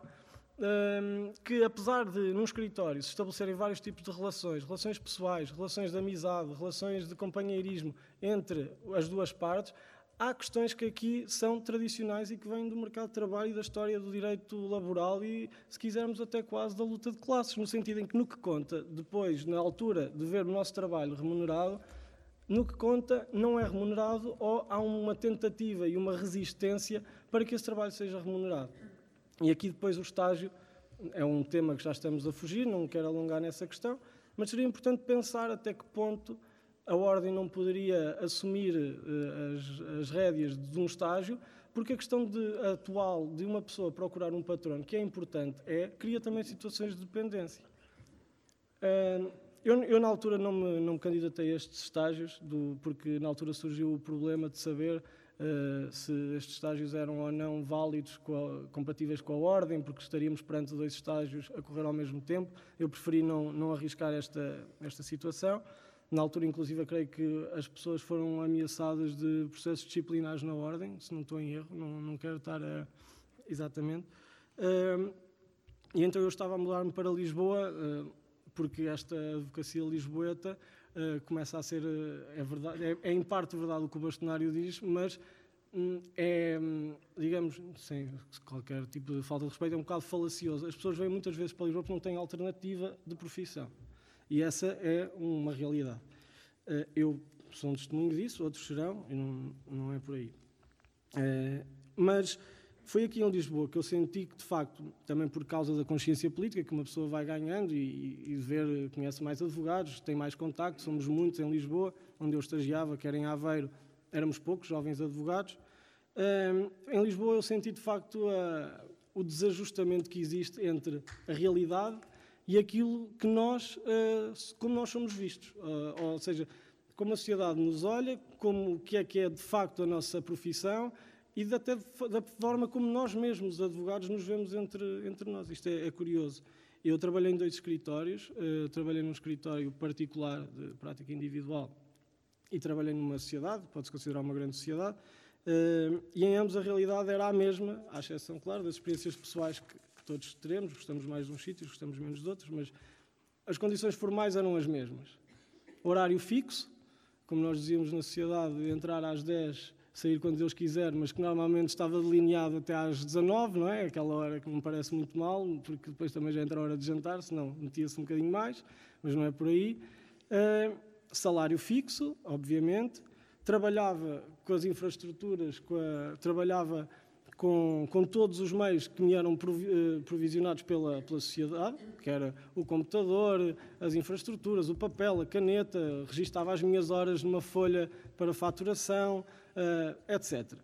que apesar de num escritório se estabelecerem vários tipos de relações, relações pessoais, relações de amizade, relações de companheirismo entre as duas partes, há questões que aqui são tradicionais e que vêm do mercado de trabalho e da história do direito laboral e, se quisermos, até quase da luta de classes, no sentido em que no que conta, depois, na altura de ver o nosso trabalho remunerado, no que conta não é remunerado ou há uma tentativa e uma resistência para que esse trabalho seja remunerado. E aqui depois o estágio é um tema que já estamos a fugir, não quero alongar nessa questão, mas seria importante pensar até que ponto a Ordem não poderia assumir uh, as, as rédeas de um estágio, porque a questão de, atual de uma pessoa procurar um patrono, que é importante, é, cria também situações de dependência. Eu, eu, na altura, não me, não me candidatei a estes estágios, do, porque na altura surgiu o problema de saber uh, se estes estágios eram ou não válidos, compatíveis com a ordem, porque estaríamos perante dois estágios a correr ao mesmo tempo. Eu preferi não, não arriscar esta, esta situação. Na altura, inclusive, creio que as pessoas foram ameaçadas de processos disciplinares na ordem, se não estou em erro, não, não quero estar a... Exatamente. Uh, e então eu estava a mudar-me para Lisboa, uh, porque esta advocacia lisboeta uh, começa a ser, uh, é, verdade, é, é, em parte verdade o que o bastonário diz, mas um, é, digamos, sem qualquer tipo de falta de respeito, é um bocado falacioso. As pessoas vêm muitas vezes para Lisboa porque não têm alternativa de profissão. E essa é uma realidade. Uh, eu sou um testemunho disso, outros serão, e não, não é por aí. mas foi aqui em Lisboa que eu senti que, de facto, também por causa da consciência política, que uma pessoa vai ganhando e, e ver, conhece mais advogados, tem mais contacto, somos muitos em Lisboa, onde eu estagiava, quer em Aveiro, éramos poucos jovens advogados. Um, em Lisboa eu senti, de facto, a, o desajustamento que existe entre a realidade e aquilo que nós, uh, como nós somos vistos. Uh, ou seja, como a sociedade nos olha, como o que é que é de facto a nossa profissão e até da forma como nós mesmos, advogados, nos vemos entre, entre nós. Isto é, é curioso. Eu trabalhei em dois escritórios, uh, trabalhei num escritório particular de prática individual e trabalhei numa sociedade, pode-se considerar uma grande sociedade, e em ambos a realidade era a mesma, à exceção, claro, das experiências pessoais que todos teremos, gostamos mais de uns sítios, gostamos menos de outros, mas as condições formais eram as mesmas. Horário fixo, como nós dizíamos na sociedade, entrar às 10 sair quando Deus quiser, mas que normalmente estava delineado até às 19, não é? Aquela hora que me parece muito mal, porque depois também já entra a hora de jantar, senão metia-se um bocadinho mais, mas não é por aí. Uh, salário fixo, obviamente. trabalhava com as infraestruturas, com a, trabalhava com, com, todos os meios que me eram eh, provisionados pela, pela sociedade, que era o computador, as infraestruturas, o papel, a caneta, registava as minhas horas numa folha para faturação, uh, etc.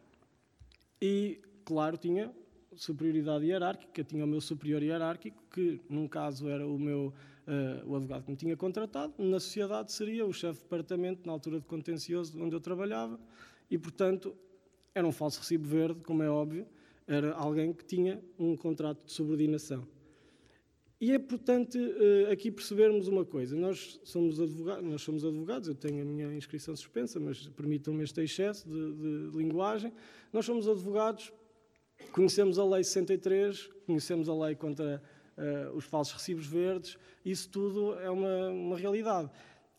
E, claro, tinha superioridade hierárquica, tinha o meu superior hierárquico, que num caso era o meu uh, o advogado que me tinha contratado, na sociedade seria o chefe de departamento, na altura de contencioso onde eu trabalhava, e portanto era um falso recibo verde, como é óbvio, era alguém que tinha um contrato de subordinação. E é importante uh, aqui percebermos uma coisa: nós somos, advogados, nós somos advogados, eu tenho a minha inscrição suspensa, mas permitam-me este excesso de, de linguagem. Nós somos advogados, conhecemos a Lei 63, conhecemos a lei contra uh, os falsos recibos verdes, isso tudo é uma, uma realidade.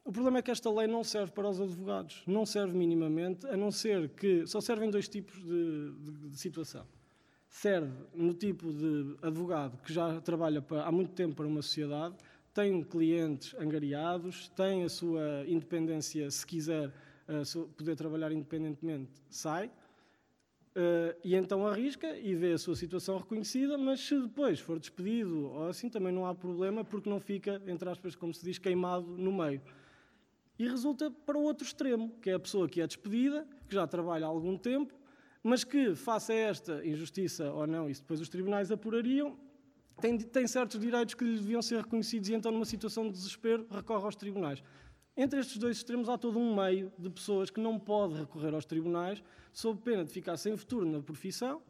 O problema é que esta lei não serve para os advogados, não serve minimamente, a não ser que só servem dois tipos de, de, de situação. Serve no tipo de advogado que já trabalha para, há muito tempo para uma sociedade, tem clientes angariados, tem a sua independência, se quiser uh, poder trabalhar independentemente, sai. Uh, e então arrisca e vê a sua situação reconhecida, mas se depois for despedido ou assim, também não há problema, porque não fica, entre aspas, como se diz, queimado no meio. E resulta para o outro extremo, que é a pessoa que é despedida, que já trabalha há algum tempo, mas que, face a esta injustiça ou não, isso depois os tribunais apurariam, tem, tem certos direitos que lhe deviam ser reconhecidos e então, numa situação de desespero, recorre aos tribunais. Entre estes dois extremos há todo um meio de pessoas que não pode recorrer aos tribunais sob pena de ficar sem futuro na profissão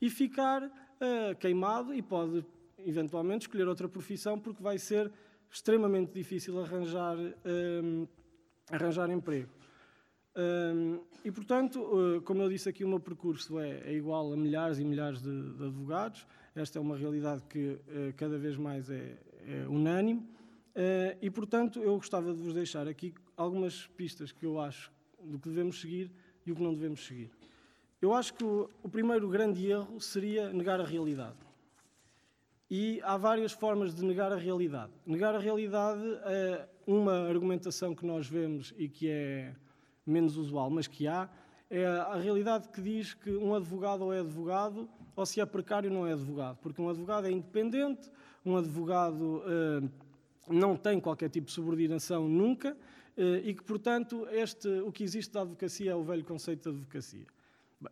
e ficar uh, queimado e pode eventualmente escolher outra profissão porque vai ser extremamente difícil arranjar, uh, arranjar emprego. Uh, e, portanto, como eu disse aqui, o meu percurso é, é igual a milhares e milhares de, de, advogados. Esta é uma realidade que cada vez mais é, é unânime. e, portanto, eu gostava de vos deixar aqui algumas pistas que eu acho do que devemos seguir e o que não devemos seguir. Eu acho que o, o primeiro grande erro seria negar a realidade. E há várias formas de negar a realidade. Negar a realidade uma argumentação que nós vemos e que é menos usual, mas que há, é a realidade que diz que um advogado ou é advogado ou se é precário não é advogado, porque um advogado é independente, um advogado uh, não tem qualquer tipo de subordinação nunca eh, e que, portanto, este, o que existe da advocacia é o velho conceito de advocacia.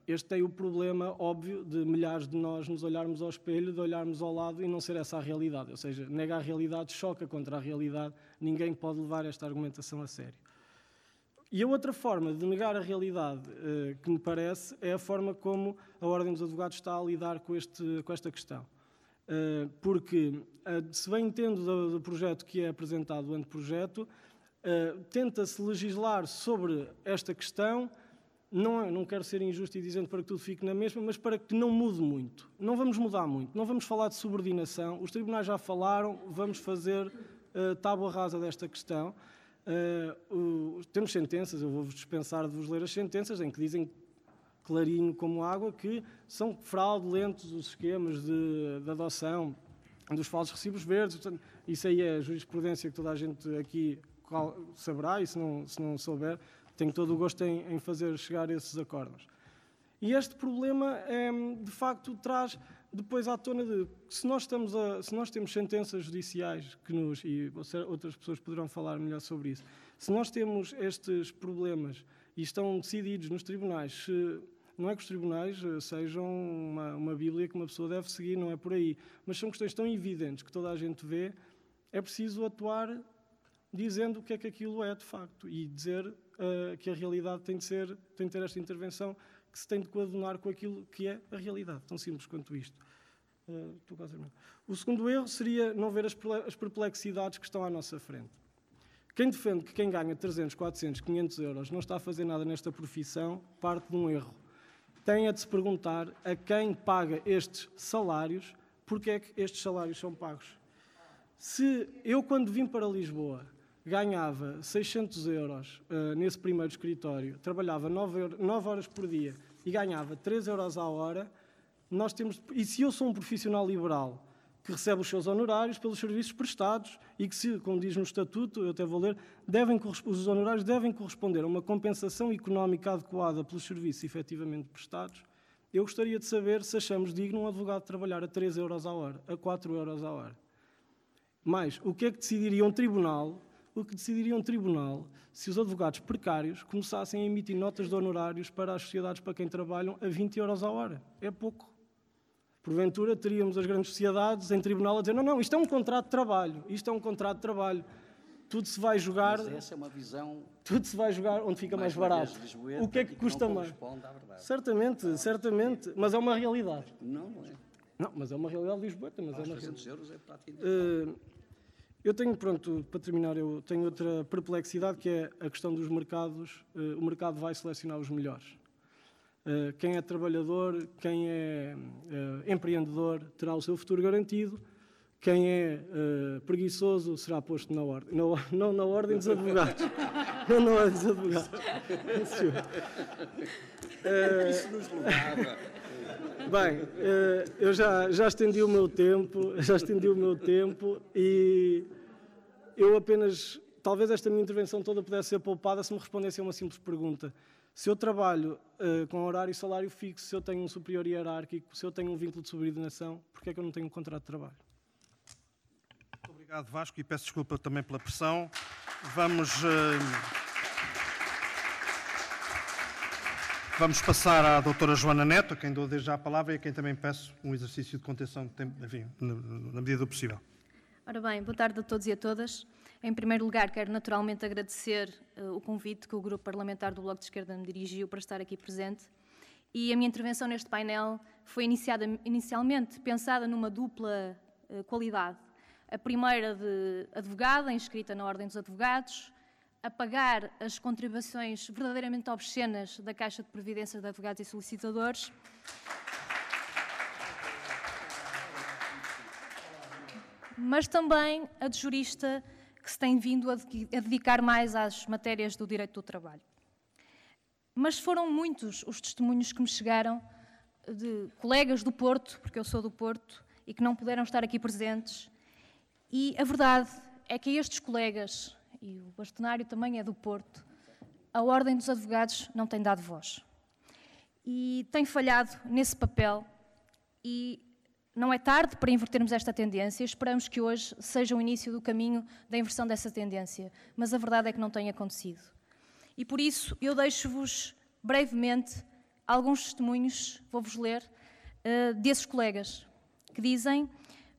Este tem o problema óbvio de milhares de nós nos olharmos ao espelho, de olharmos ao lado e não ser essa a realidade. Ou seja, nega a realidade, choca contra a realidade, ninguém pode levar esta argumentação a sério. E a outra forma de negar a realidade eh, que me parece é a forma como a Ordem dos Advogados está a lidar com, este, com esta questão. Eh, porque, se bem entendo do, projeto que é apresentado, o anteprojeto, tenta-se legislar sobre esta questão, não, é, não quero ser injusto e dizendo para que tudo fique na mesma, mas para que não mude muito. Não vamos mudar muito, não vamos falar de subordinação, os tribunais já falaram, vamos fazer uh, tábua rasa desta questão. Uh, temos sentenças, eu vou-vos dispensar de vos ler as sentenças, em que dizem clarinho como água que são fraudulentos os esquemas de, de adoção dos falsos recibos verdes. Isso aí é jurisprudência que toda a gente aqui saberá, e se não, se não souber, tenho todo o gosto em, em fazer chegar esses acordos. E este problema, é, de facto, traz depois à tona de se nós, estamos a, se nós temos sentenças judiciais que nos, e outras pessoas poderão falar melhor sobre isso, se nós temos estes problemas e estão decididos nos tribunais, se, não é que os tribunais eh, sejam uma, uma Bíblia que uma pessoa deve seguir, não é por aí, mas são questões tão evidentes que toda a gente vê, é preciso atuar dizendo o que é que aquilo é de facto e dizer uh, que a realidade tem de ser, tem de ter esta intervenção que se tem de coadunar com aquilo que é a realidade, tão simples quanto isto. Uh, o segundo erro seria não ver as, perplexidades que estão à nossa frente. Quem defende que quem ganha 300, 400, 500 euros não está a fazer nada nesta profissão parte de um erro. Tem a de se perguntar a quem paga estes salários, porque é que estes salários são pagos. Se eu, quando vim para Lisboa, ganhava 600 euros uh, nesse primeiro escritório, trabalhava 9, 9, horas por dia e ganhava 3 euros à hora, nós temos. E se eu sou um profissional liberal que recebe os seus honorários pelos serviços prestados e que, se, como diz no Estatuto, eu até vou ler, devem, os honorários devem corresponder a uma compensação económica adequada pelos serviços efetivamente prestados. Eu gostaria de saber se achamos digno um advogado trabalhar a 3 euros a hora, a 4 euros a hora. Mais, o que é que decidiria um tribunal, o que decidiria um tribunal se os advogados precários começassem a emitir notas de honorários para as sociedades para quem trabalham a 20 euros a hora? É pouco. Porventura teríamos as grandes sociedades em tribunal a dizer: não, não, isto é um contrato de trabalho, isto é um contrato de trabalho. Tudo se vai jogar. Mas essa é uma visão. Tudo se vai jogar onde fica mais, mais barato. O que é que custa mais? Certamente, certamente. Mas é uma realidade. Não, não é. Não, mas é uma realidade lisboeta. Mas é uma 300 euros é praticamente. Uh, eu tenho, pronto, para terminar, eu tenho outra perplexidade que é a questão dos mercados. Uh, o mercado vai selecionar os melhores. Eh, quem é trabalhador, quem é uh, empreendedor terá o seu futuro garantido, quem é preguiçoso será posto na ordem. Não, não na ordem dos advogados. não na ordem dos advogados. Isso nos levava. Bem, eu já, já estendi o meu tempo, já estendi o meu tempo e eu apenas, talvez esta minha intervenção toda pudesse ser poupada se me respondesse a uma simples pergunta. Se eu trabalho uh, com horário e salário fixo, se eu tenho um superior hierárquico, se eu tenho um vínculo de subordinação, porquê é que eu não tenho um contrato de trabalho? Muito obrigado, Vasco, e peço desculpa também pela pressão. Vamos. Uh... Vamos passar à doutora Joana Neto, a quem dou desde já a palavra e a quem também peço um exercício de contenção enfim, na medida do possível. Ora bem, boa tarde a todos e a todas. Em primeiro lugar, quero naturalmente agradecer uh, o convite que o Grupo Parlamentar do Bloco de Esquerda me dirigiu para estar aqui presente. E a minha intervenção neste painel foi iniciada, inicialmente pensada numa dupla uh, qualidade. A primeira de advogada, inscrita na Ordem dos Advogados, a pagar as contribuições verdadeiramente obscenas da Caixa de Previdência de Advogados e Solicitadores. Mas também a de jurista que se tem vindo a dedicar mais às matérias do direito do trabalho. Mas foram muitos os testemunhos que me chegaram de colegas do Porto, porque eu sou do Porto, e que não puderam estar aqui presentes. E a verdade é que a estes colegas, e o bastonário também é do Porto, a Ordem dos Advogados não tem dado voz. E tem falhado nesse papel e não é tarde para invertermos esta tendência, esperamos que hoje seja o início do caminho da inversão dessa tendência, mas a verdade é que não tem acontecido. E por isso eu deixo-vos brevemente alguns testemunhos, vou-vos ler, uh, desses colegas, que dizem: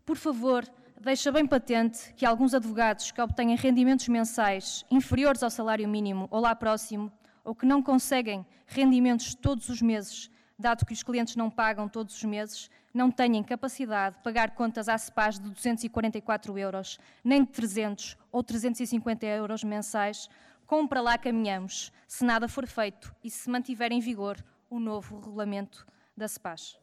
por favor, deixa bem patente que alguns advogados que obtêm rendimentos mensais inferiores ao salário mínimo ou lá próximo, ou que não conseguem rendimentos todos os meses, dado que os clientes não pagam todos os meses, não têm capacidade de pagar contas à CEPAS de 244 euros, nem de 300 ou 350 euros mensais, como para lá caminhamos, se nada for feito e se mantiver em vigor o novo regulamento da CEPAS.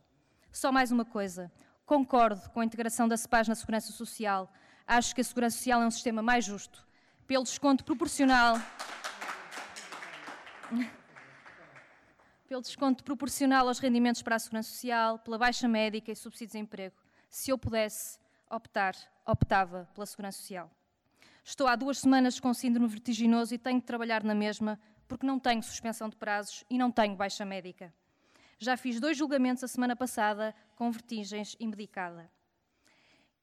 Só mais uma coisa. Concordo com a integração da CEPAS na Segurança Social. Acho que a Segurança Social é um sistema mais justo. Pelo desconto proporcional pelo desconto proporcional aos rendimentos para a Segurança Social, pela baixa médica e subsídios de emprego. Se eu pudesse optar, optava pela Segurança Social. Estou há duas semanas com síndrome vertiginoso e tenho de trabalhar na mesma porque não tenho suspensão de prazos e não tenho baixa médica. Já fiz dois julgamentos a semana passada com vertigens medicada.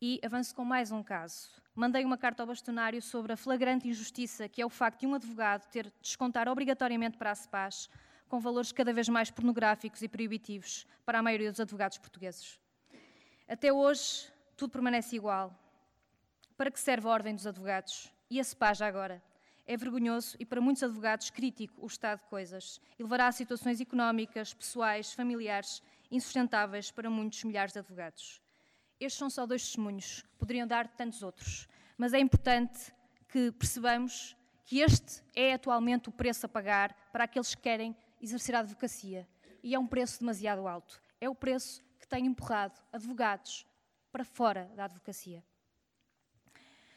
E avanço com mais um caso. Mandei uma carta ao bastonário sobre a flagrante injustiça que é o facto de um advogado ter de descontar obrigatoriamente para a CEPAS com valores cada vez mais pornográficos e proibitivos para a maioria dos advogados portugueses. Até hoje, tudo permanece igual. Para que serve a Ordem dos Advogados? E a CEPAJ agora? É vergonhoso e, para muitos advogados, crítico o estado de coisas e levará a situações económicas, pessoais, familiares insustentáveis para muitos milhares de advogados. Estes são só dois testemunhos, poderiam dar tantos outros, mas é importante que percebamos que este é atualmente o preço a pagar para aqueles que querem exercer a advocacia. E é um preço demasiado alto. É o preço que tem empurrado advogados para fora da advocacia.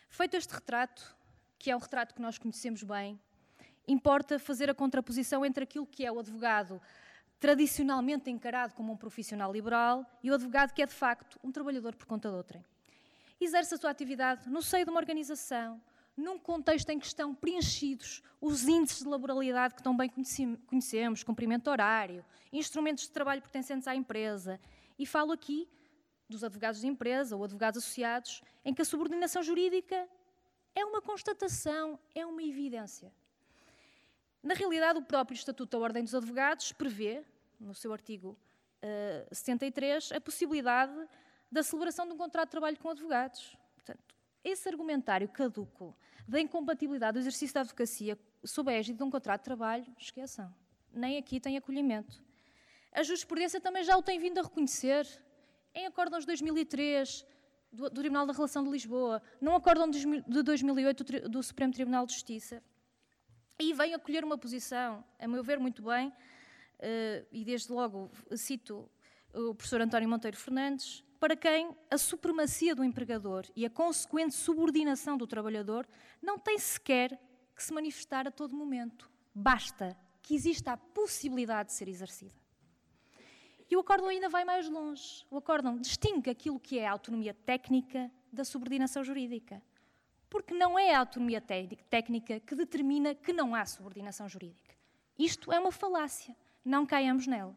Feito este retrato, que é um retrato que nós conhecemos bem, importa fazer a contraposição entre aquilo que é o advogado tradicionalmente encarado como um profissional liberal e o advogado que é de facto um trabalhador por conta de outrem. exerce a sua atividade no seio de uma organização, num contexto em que estão preenchidos os índices de laboralidade que tão bem conhecemos, cumprimento horário, instrumentos de trabalho pertencentes à empresa. E falo aqui dos advogados de empresa ou advogados associados, em que a subordinação jurídica é uma constatação, é uma evidência. Na realidade, o próprio Estatuto da Ordem dos Advogados prevê, no seu artigo uh, eh, 73, a possibilidade da celebração de um contrato de trabalho com advogados. Portanto, esse argumentário caduco da incompatibilidade do exercício da advocacia sob a égide de um contrato de trabalho, esqueçam. Nem aqui tem acolhimento. A jurisprudência também já o tem vindo a reconhecer. Em acórdãos de 2003 do, do Tribunal da Relação de Lisboa, num acórdão de 2008 do, do Supremo Tribunal de Justiça. E vem acolher uma posição, a meu ver, muito bem, uh, e desde logo cito o professor António Monteiro Fernandes, para quem a supremacia do empregador e a consequente subordinação do trabalhador não tem sequer que se manifestar a todo momento. Basta que exista a possibilidade de ser exercida. E o acórdão ainda vai mais longe. O acórdão distingue aquilo que é a autonomia técnica da subordinação jurídica. Porque não é a autonomia técnica que determina que não há subordinação jurídica. Isto é uma falácia. Não caiamos nela.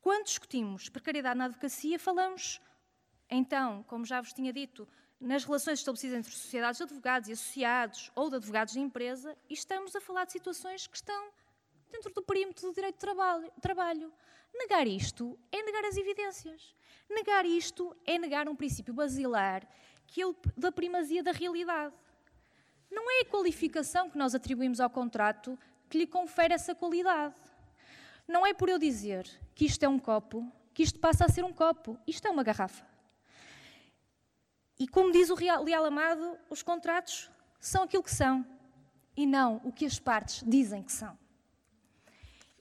Quando discutimos precariedade na advocacia, falamos, então, como já vos tinha dito, nas relações estabelecidas entre sociedades de advogados e associados ou de advogados de empresa, e estamos a falar de situações que estão dentro do perímetro do direito de trabalho. Negar isto é negar as evidências. Negar isto é negar um princípio basilar que é o da primazia da realidade. Não é a qualificação que nós atribuímos ao contrato que lhe confere essa qualidade. Não é por eu dizer que isto é um copo que isto passa a ser um copo. Isto é uma garrafa. E como diz o Leal Amado, os contratos são aquilo que são e não o que as partes dizem que são.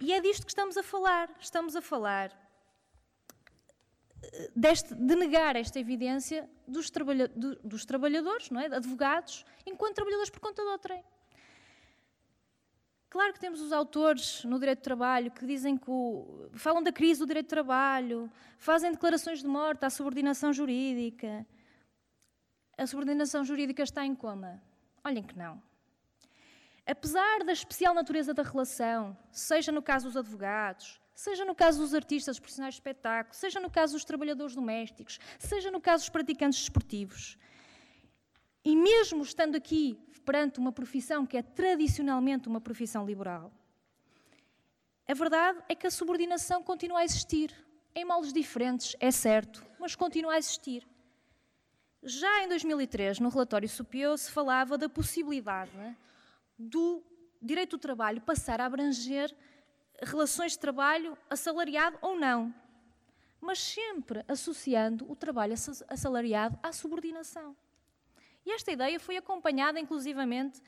E é disto que estamos a falar. Estamos a falar eh, deste, de negar esta evidência dos, trabalha, dos trabalhadores, não é? advogados, enquanto trabalhadores por conta de outrem. Claro que temos os autores no direito do trabalho que dizem que o, falam da crise do direito do trabalho, fazem declarações de morte à subordinação jurídica. A subordinação jurídica está em coma? Olhem que não. Apesar da especial natureza da relação, seja no caso dos advogados, seja no caso dos artistas, dos profissionais de espetáculo, seja no caso dos trabalhadores domésticos, seja no caso dos praticantes desportivos, e mesmo estando aqui perante uma profissão que é tradicionalmente uma profissão liberal. A verdade é que a subordinação continua a existir, em moldes diferentes, é certo, mas continua a existir. Já em 2003, no relatório SUPIO, se falava da possibilidade né, do direito do trabalho passar a abranger relações de trabalho assalariado ou não, mas sempre associando o trabalho assalariado à subordinação. E esta ideia foi acompanhada, inclusivamente,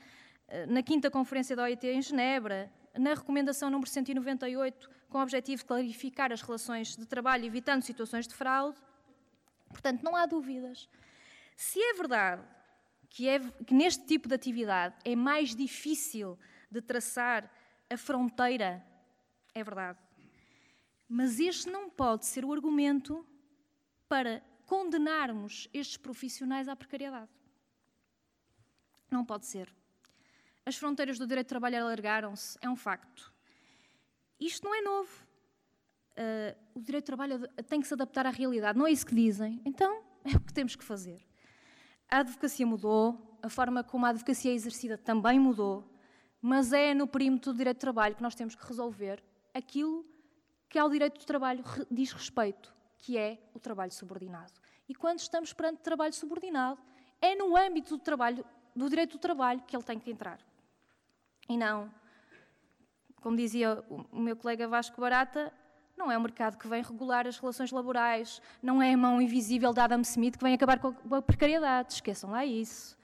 eh, na quinta conferência da OIT em Genebra, na recomendação número 198, com o objetivo de clarificar as relações de trabalho, evitando situações de fraude. Portanto, não há dúvidas. Se é verdade que, é, que neste tipo de atividade é mais difícil de traçar a fronteira, é verdade. Mas este não pode ser o argumento para condenarmos estes profissionais à precariedade. Não pode ser. As fronteiras do direito de trabalho alargaram-se, é um facto. Isto não é novo. Uh, o direito de trabalho tem que se adaptar à realidade, não é isso que dizem. Então, é o que temos que fazer. A advocacia mudou, a forma como a advocacia é exercida também mudou, mas é no perímetro do direito de trabalho que nós temos que resolver aquilo que ao direito do trabalho diz respeito, que é o trabalho subordinado. E quando estamos perante trabalho subordinado, é no âmbito do trabalho do direito do trabalho que ele tem que entrar. E não, como dizia o meu colega Vasco Barata, não é o mercado que vem regular as relações laborais, não é a mão invisível de Adam Smith que vem acabar com a precariedade, esqueçam lá isso.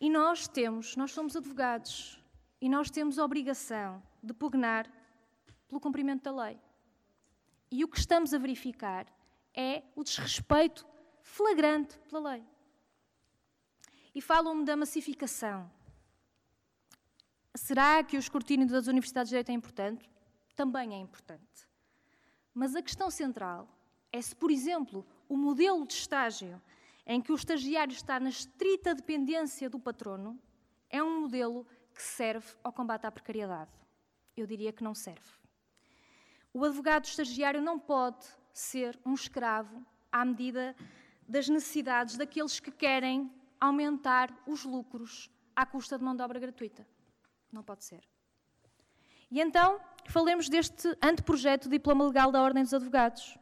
E nós temos, nós somos advogados, e nós temos a obrigação de pugnar pelo cumprimento da lei. E o que estamos a verificar é o desrespeito flagrante pela lei e falam-me da massificação. Será que o escrutínio das universidades de direito é importante? Também é importante. Mas a questão central é se, por exemplo, o modelo de estágio em que o estagiário está na estrita dependência do patrono, é um modelo que serve ao combate à precariedade. Eu diria que não serve. O advogado estagiário não pode ser um escravo à medida das necessidades daqueles que querem aumentar os lucros à custa de mão de obra gratuita. Não pode ser. E então, falemos deste anteprojeto de diploma legal da Ordem dos Advogados.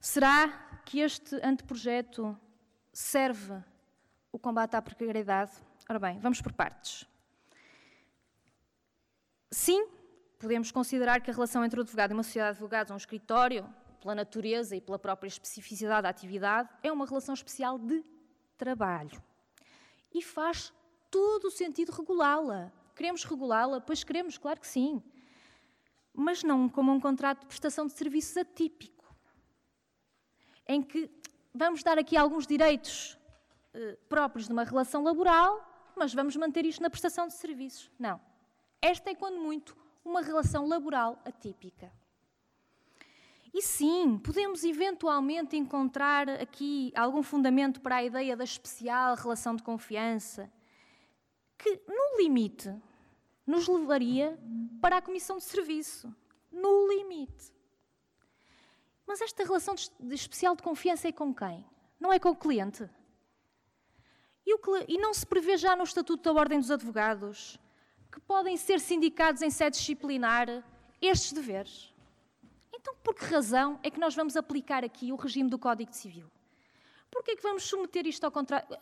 Será que este anteprojeto serve o combate à precariedade? Ora bem, vamos por partes. Sim, podemos considerar que a relação entre o advogado e uma sociedade de advogados, um escritório, pela natureza e pela própria especificidade da atividade, é uma relação especial de trabalho. E faz todo o sentido regulá-la. Queremos regulá-la? Pois queremos, claro que sim. Mas não como um contrato de prestação de serviços atípico, em que vamos dar aqui alguns direitos eh, próprios de uma relação laboral, mas vamos manter isto na prestação de serviços. Não. Esta é, quando muito, uma relação laboral atípica. E sim, podemos eventualmente encontrar aqui algum fundamento para a ideia da especial relação de confiança, que, no limite, nos levaria para a comissão de serviço. No limite. Mas esta relação de especial de confiança é com quem? Não é com o cliente? E, o, e não se prevê já no Estatuto da Ordem dos Advogados que podem ser sindicados em sede disciplinar estes deveres? Então, por que razão é que nós vamos aplicar aqui o regime do Código Civil? Por que é que vamos submeter isto ao contrato,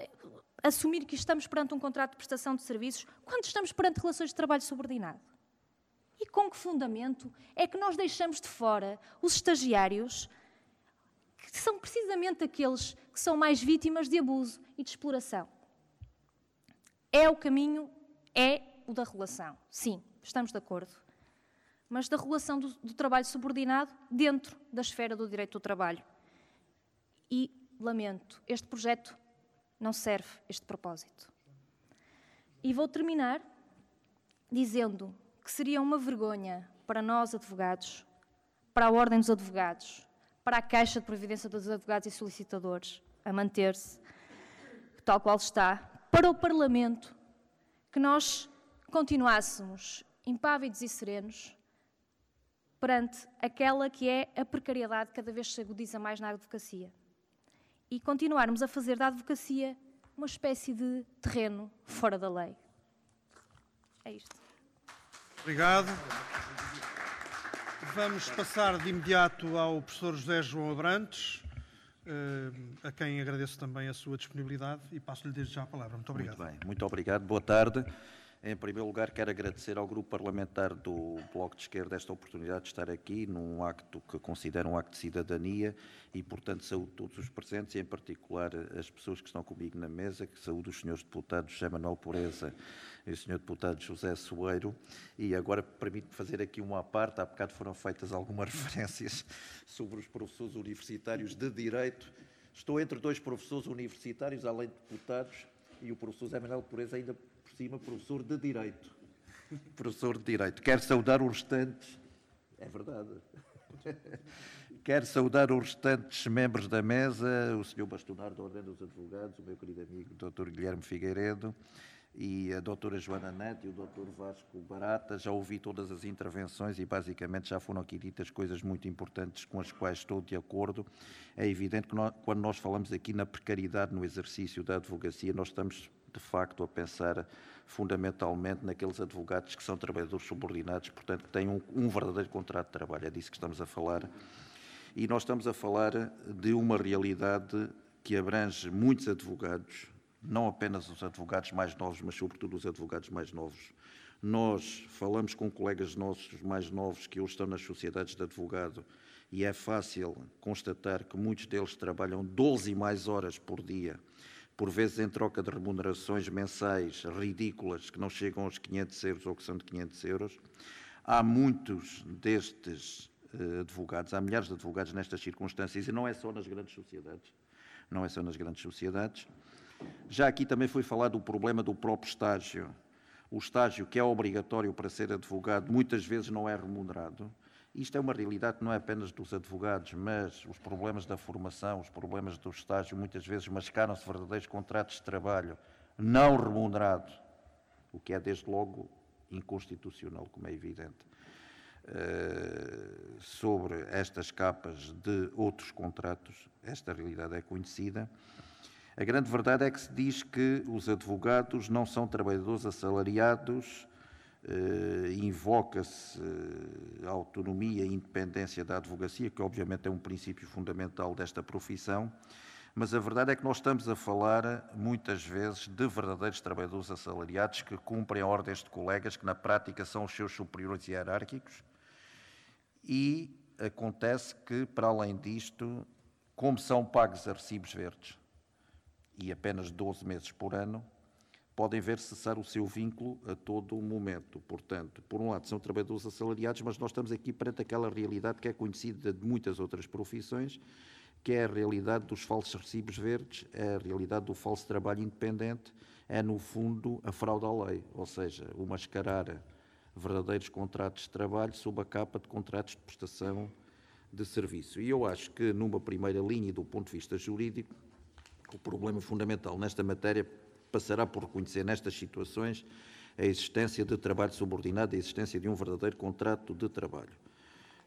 assumir que estamos perante um contrato de prestação de serviços quando estamos perante relações de trabalho subordinado? E com que fundamento é que nós deixamos de fora os estagiários, que são precisamente aqueles que são mais vítimas de abuso e de exploração? É o caminho, é o da relação. Sim, estamos de acordo. Mas da relação do, do trabalho subordinado dentro da esfera do direito do trabalho. E, lamento, este projeto não serve este propósito. E vou terminar dizendo que seria uma vergonha para nós, advogados, para a Ordem dos Advogados, para a Caixa de Previdência dos Advogados e Solicitadores, a manter-se tal qual está, para o Parlamento, que nós continuássemos impávidos e serenos perante aquela que é a precariedade que cada vez se agudiza mais na advocacia. E continuarmos a fazer da advocacia uma espécie de terreno fora da lei. É isto. Obrigado. Vamos passar de imediato ao professor José João Abrantes, eh, a quem agradeço também a sua disponibilidade e passo-lhe desde já a palavra. Muito obrigado. Muito bem, muito obrigado. Boa tarde. Em primeiro lugar, quero agradecer ao Grupo Parlamentar do Bloco de Esquerda esta oportunidade de estar aqui num acto que considero um acto de cidadania e, portanto, saúdo todos os presentes e, em particular, as pessoas que estão comigo na mesa, que saúdo os senhores deputados José Manuel Pureza e o senhor deputado José Soeiro. E agora permito-me fazer aqui uma parte, há bocado foram feitas algumas referências sobre os professores universitários de Direito. Estou entre dois professores universitários, além de deputados, e o professor José Manuel Pureza ainda cima, professor de Direito. professor de Direito. Quero saudar os restantes. É verdade. Quero saudar os restantes membros da mesa, o Sr. Bastonar da Ordem dos Advogados, o meu querido amigo Dr. Guilherme Figueiredo e a doutora Joana Neto e o doutor Vasco Barata. Já ouvi todas as intervenções e basicamente já foram aqui ditas coisas muito importantes com as quais estou de acordo. É evidente que nós, quando nós falamos aqui na precariedade no exercício da advocacia, nós estamos de facto a pensar fundamentalmente naqueles advogados que são trabalhadores subordinados, portanto, que têm um, um, verdadeiro contrato de trabalho. É disso que estamos a falar. E nós estamos a falar de uma realidade que abrange muitos advogados, não apenas os advogados mais novos, mas sobretudo os advogados mais novos. Nós falamos com colegas nossos mais novos que hoje estão nas sociedades de advogado e é fácil constatar que muitos deles trabalham 12 e mais horas por dia por vezes em troca de remunerações mensais ridículas que não chegam aos 500 euros ou que são de 500 euros. Há muitos destes uh, advogados, há milhares de advogados nestas circunstâncias e não é só nas grandes sociedades. Não é só nas grandes sociedades. Já aqui também foi falado o problema do próprio estágio. O estágio que é obrigatório para ser advogado muitas vezes não é remunerado Isto é uma realidade não é apenas dos advogados, mas os problemas da formação, os problemas do estágio, muitas vezes mascaram-se verdadeiros contratos de trabalho não remunerados, o que é desde logo inconstitucional, como é evidente, uh, sobre estas capas de outros contratos. Esta realidade é conhecida. A grande verdade é que se diz que os advogados não são trabalhadores assalariados invoca-se uh, a autonomia e independência da advocacia, que obviamente é um princípio fundamental desta profissão, mas a verdade é que nós estamos a falar muitas vezes de verdadeiros trabalhadores assalariados que cumprem ordens de colegas que na prática são os seus superiores hierárquicos e acontece que, para além disto, como são pagos a recibos verdes e apenas 12 meses por ano, podem ver cessar o seu vínculo a todo momento. Portanto, por um lado, são trabalhadores assalariados, mas nós estamos aqui perante aquela realidade que é conhecida de muitas outras profissões, que é a realidade dos falsos recibos verdes, é a realidade do falso trabalho independente, é, no fundo, a fraude à lei, ou seja, o mascarar verdadeiros contratos de trabalho sob a capa de contratos de prestação de serviço. E eu acho que, numa primeira linha, do ponto de vista jurídico, o problema fundamental nesta matéria passará por reconhecer nestas situações a existência de trabalho subordinado, a existência de um verdadeiro contrato de trabalho.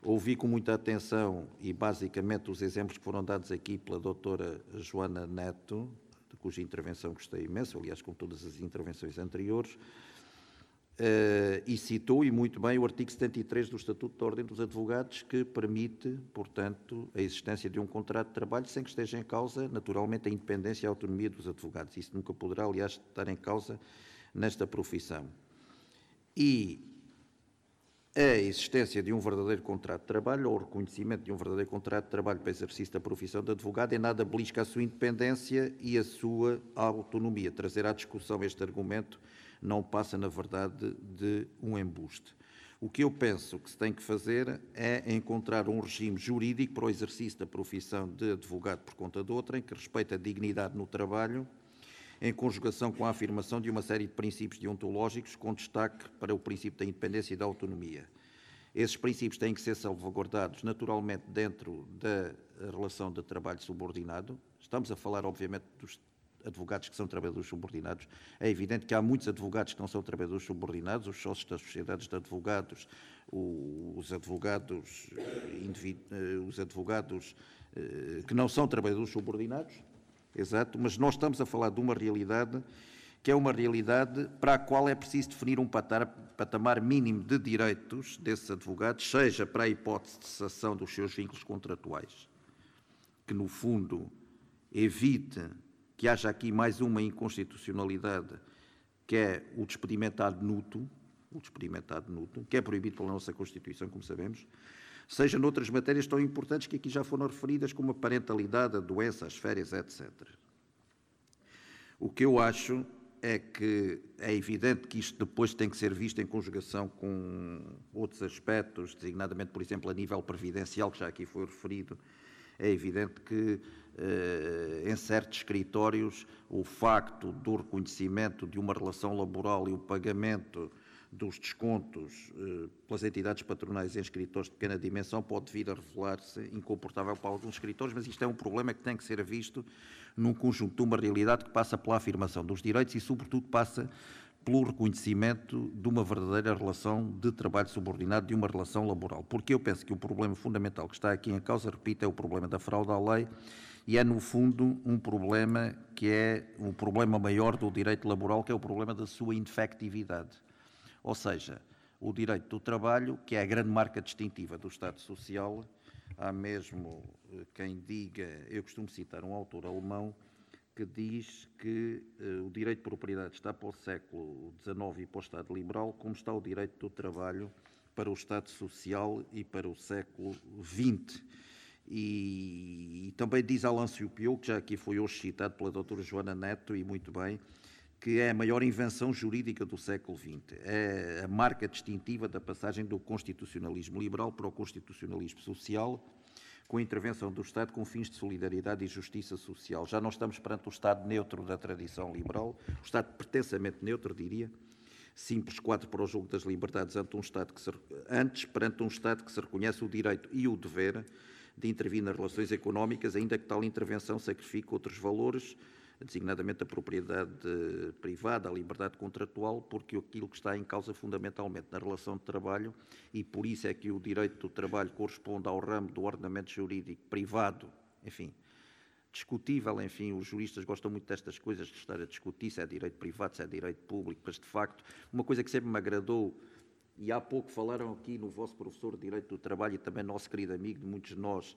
Ouvi com muita atenção e basicamente os exemplos que foram dados aqui pela doutora Joana Neto, de cuja intervenção gostei imenso, aliás, com todas as intervenções anteriores, e citou, e muito bem, o artigo 73 do Estatuto da Ordem dos Advogados, que permite, portanto, a existência de um contrato de trabalho sem que esteja em causa, naturalmente, a independência e a autonomia dos advogados. Isso nunca poderá, aliás, estar em causa nesta profissão. E a existência de um verdadeiro contrato de trabalho ou o reconhecimento de um verdadeiro contrato de trabalho para exercício da profissão de advogado em nada belisca a sua independência e a sua autonomia. Trazer à discussão este argumento não passa, na verdade, de um embuste. O que eu penso que se tem que fazer é encontrar um regime jurídico para o exercício da profissão de advogado por conta de outra, em que respeita a dignidade no trabalho, em conjugação com a afirmação de uma série de princípios deontológicos, com destaque para o princípio da independência e da autonomia. Esses princípios têm que ser salvaguardados naturalmente dentro da relação de trabalho subordinado. Estamos a falar, obviamente, dos advogados que são trabalhadores subordinados. É evidente que há muitos advogados que não são trabalhadores subordinados, os sócios das sociedades de advogados, os advogados, eh, os advogados eh, que não são trabalhadores subordinados, exato, mas nós estamos a falar de uma realidade que é uma realidade para a qual é preciso definir um patamar mínimo de direitos desses advogados, seja para a hipótese de cessação dos seus vínculos contratuais, que no fundo evite que haja aqui mais uma inconstitucionalidade, que é o despedimento ad nutum, o despedimento ad nutum, que é proibido pela nossa Constituição, como sabemos, seja noutras matérias tão importantes que aqui já foram referidas, como a parentalidade, a doença, as férias, etc. O que eu acho é que é evidente que isto depois tem que ser visto em conjugação com outros aspectos, designadamente, por exemplo, a nível previdencial, que já aqui foi referido. É evidente que em certos escritórios, o facto do reconhecimento de uma relação laboral e o pagamento dos descontos eh, pelas entidades patronais em escritórios de pequena dimensão pode vir a revelar-se incomportável para alguns escritórios, mas isto é um problema que tem que ser visto num conjunto de uma realidade que passa pela afirmação dos direitos e, sobretudo, passa pelo reconhecimento de uma verdadeira relação de trabalho subordinado, de uma relação laboral. Porque eu penso que o problema fundamental que está aqui em causa, repito, é o problema da fraude à lei e é, no fundo, um problema que é o problema maior do direito laboral, que é o problema da sua indefectividade. Ou seja, o direito do trabalho, que é a grande marca distintiva do Estado Social, há mesmo eh, quem diga, eu costumo citar um autor alemão, que diz que uh, o direito de propriedade está para o século XIX e para o Estado liberal, como está o direito do trabalho para o Estado social e para o século XX. E, e também diz Alâncio Pio, que já aqui foi hoje citado pela doutora Joana Neto, e muito bem, que é a maior invenção jurídica do século XX. É a marca distintiva da passagem do constitucionalismo liberal para o constitucionalismo social, com a intervenção do Estado com fins de solidariedade e justiça social. Já não estamos perante o Estado neutro da tradição liberal, o Estado pretensamente neutro, diria, simples quadro para o jogo das liberdades ante um Estado que se, antes perante um Estado que se reconhece o direito e o dever de intervir nas relações económicas, ainda que tal intervenção sacrifique outros valores, designadamente a propriedade privada, a liberdade contratual, porque aquilo que está em causa fundamentalmente na relação de trabalho, e por isso é que o direito do trabalho corresponde ao ramo do ordenamento jurídico privado, enfim, discutível, enfim, os juristas gostam muito destas coisas, de estar a discutir se é direito privado, se é direito público, mas de facto, uma coisa que sempre me agradou, e há pouco falaram aqui no vosso professor de Direito do Trabalho e também nosso querido amigo de muitos de nós,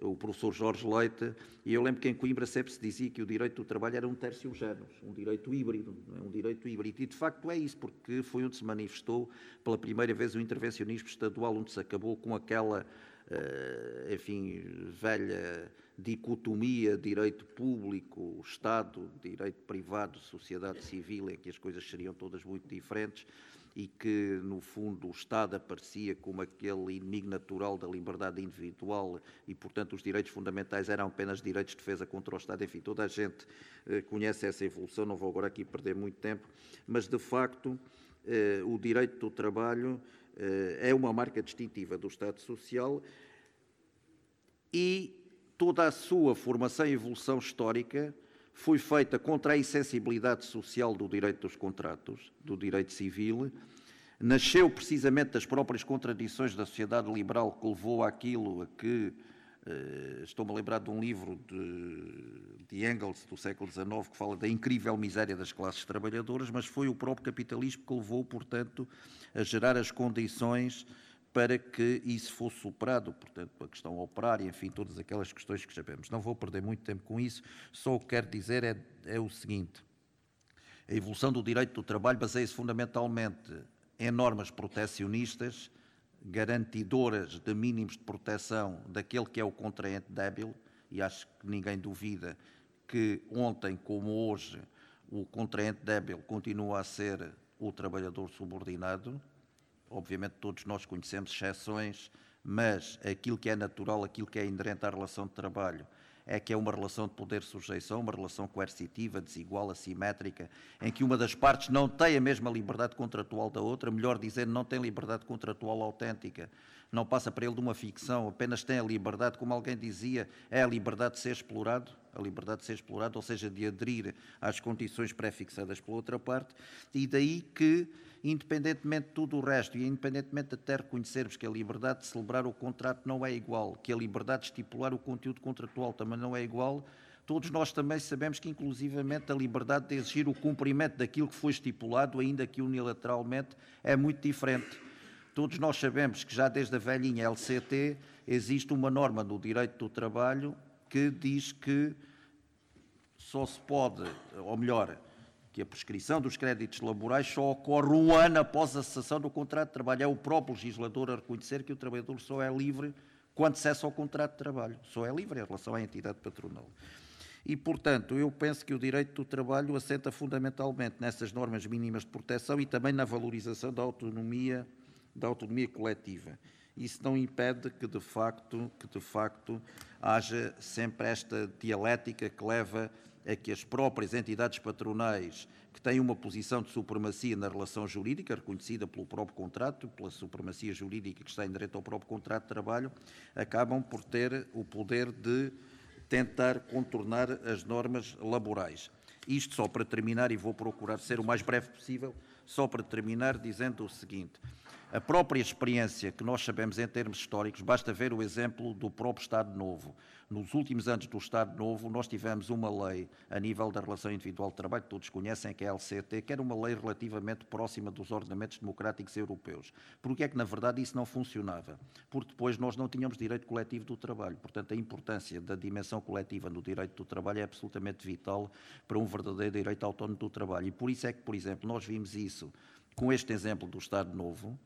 o professor Jorge Leite, e eu lembro que em Coimbra sempre se dizia que o direito do trabalho era um tercio género, um direito híbrido, é? um direito híbrido. E de facto é isso, porque foi onde se manifestou pela primeira vez o intervencionismo estadual, onde se acabou com aquela, uh, enfim, velha dicotomia direito público, Estado, direito privado, sociedade civil, em que as coisas seriam todas muito diferentes e que, no fundo, o Estado aparecia como aquele inimigo natural da liberdade individual e, portanto, os direitos fundamentais eram apenas direitos de defesa contra o Estado. Enfim, toda a gente eh, conhece essa evolução, não vou agora aqui perder muito tempo, mas, de facto, eh, o direito do trabalho eh, é uma marca distintiva do Estado Social e toda a sua formação e evolução histórica foi feita contra a insensibilidade social do direito dos contratos, do direito civil, nasceu precisamente das próprias contradições da sociedade liberal que levou àquilo a que, uh, estou-me a lembrar de um livro de, de Engels, do século XIX, que fala da incrível miséria das classes trabalhadoras, mas foi o próprio capitalismo que levou, portanto, a gerar as condições para que isso fosse superado, portanto, a questão operária, enfim, todas aquelas questões que sabemos. Não vou perder muito tempo com isso, só o que quero dizer é, é o seguinte: a evolução do direito do trabalho baseia-se fundamentalmente em normas protecionistas, garantidoras de mínimos de proteção daquele que é o contraente débil, e acho que ninguém duvida que ontem como hoje o contraente débil continua a ser o trabalhador subordinado, Obviamente todos nós conhecemos exceções, mas aquilo que é natural, aquilo que é inerente à relação de trabalho, é que é uma relação de poder-sujeição, uma relação coercitiva, desigual, assimétrica, em que uma das partes não tem a mesma liberdade contratual da outra, melhor dizendo, não tem liberdade contratual autêntica, não passa para ele de uma ficção, apenas tem a liberdade, como alguém dizia, é a liberdade de ser explorado, a liberdade de ser explorado, ou seja, de aderir às condições pré-fixadas pela outra parte, e daí que independentemente de tudo o resto e independentemente de até reconhecermos que a liberdade de celebrar o contrato não é igual, que a liberdade de estipular o conteúdo contratual também não é igual, todos nós também sabemos que, inclusivamente, a liberdade de exigir o cumprimento daquilo que foi estipulado, ainda que unilateralmente, é muito diferente. Todos nós sabemos que já desde a velhinha LCT existe uma norma no direito do trabalho que diz que só se pode, ou melhor, que a prescrição dos créditos laborais só ocorre um ano após a cessação do contrato de trabalho. É o próprio legislador a reconhecer que o trabalhador só é livre quando cessa o contrato de trabalho. Só é livre em relação à entidade patronal. E, portanto, eu penso que o direito do trabalho assenta fundamentalmente nessas normas mínimas de proteção e também na valorização da autonomia, da autonomia coletiva. Isso não impede que, de facto, que de facto haja sempre esta dialética que leva a que as próprias entidades patronais que têm uma posição de supremacia na relação jurídica, reconhecida pelo próprio contrato, pela supremacia jurídica que está em direito ao próprio contrato de trabalho, acabam por ter o poder de tentar contornar as normas laborais. Isto só para terminar, e vou procurar ser o mais breve possível, só para terminar dizendo o seguinte: a própria experiência que nós sabemos em termos históricos, basta ver o exemplo do próprio Estado Novo. Nos últimos anos do Estado Novo, nós tivemos uma lei a nível da relação individual de trabalho, que todos conhecem, que é a LCT, que era uma lei relativamente próxima dos ordenamentos democráticos europeus. Porque é que, na verdade, isso não funcionava? Porque depois nós não tínhamos direito coletivo do trabalho. Portanto, a importância da dimensão coletiva no direito do trabalho é absolutamente vital para um verdadeiro direito autónomo do trabalho. E por isso é que, por exemplo, nós vimos isso com este exemplo do Estado Novo,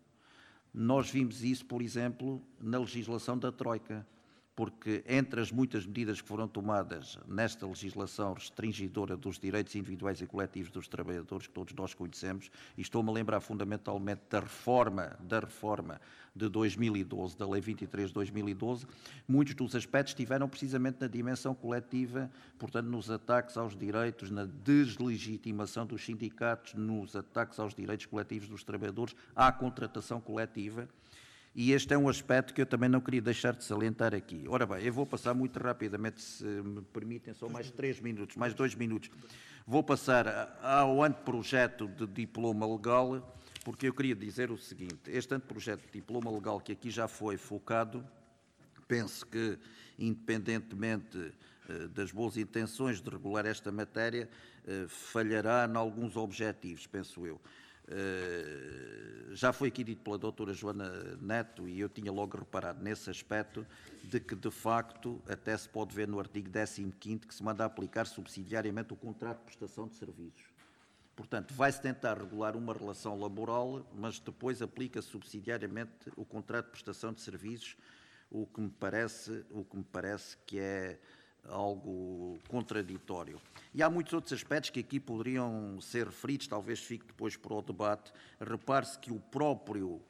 nós vimos isso, por exemplo, na legislação da Troika porque entre as muitas medidas que foram tomadas nesta legislação restringidora dos direitos individuais e coletivos dos trabalhadores, que todos nós conhecemos, e estou-me a lembrar fundamentalmente da reforma, da reforma de 2012, da Lei 23 de 2012, muitos dos aspectos estiveram precisamente na dimensão coletiva, portanto, nos ataques aos direitos, na deslegitimação dos sindicatos, nos ataques aos direitos coletivos dos trabalhadores, à contratação coletiva, e este é um aspecto que eu também não queria deixar de salientar aqui. Ora bem, eu vou passar muito rapidamente, se me permitem, só mais três minutos, mais dois minutos. Vou passar ao anteprojeto de diploma legal, porque eu queria dizer o seguinte: este anteprojeto de diploma legal que aqui já foi focado, penso que, independentemente eh, das boas intenções de regular esta matéria, eh, falhará em alguns objetivos, penso eu. Eh, já foi aqui dito pela doutora Joana Neto, e eu tinha logo reparado nesse aspecto, de que, de facto, até se pode ver no artigo 15º que se manda aplicar subsidiariamente o contrato de prestação de serviços. Portanto, vai-se tentar regular uma relação laboral, mas depois aplica subsidiariamente o contrato de prestação de serviços, o que me parece, o que, me parece que é algo contraditório. E há muitos outros aspectos que aqui poderiam ser referidos, talvez fique depois para o debate. Repare-se que o próprio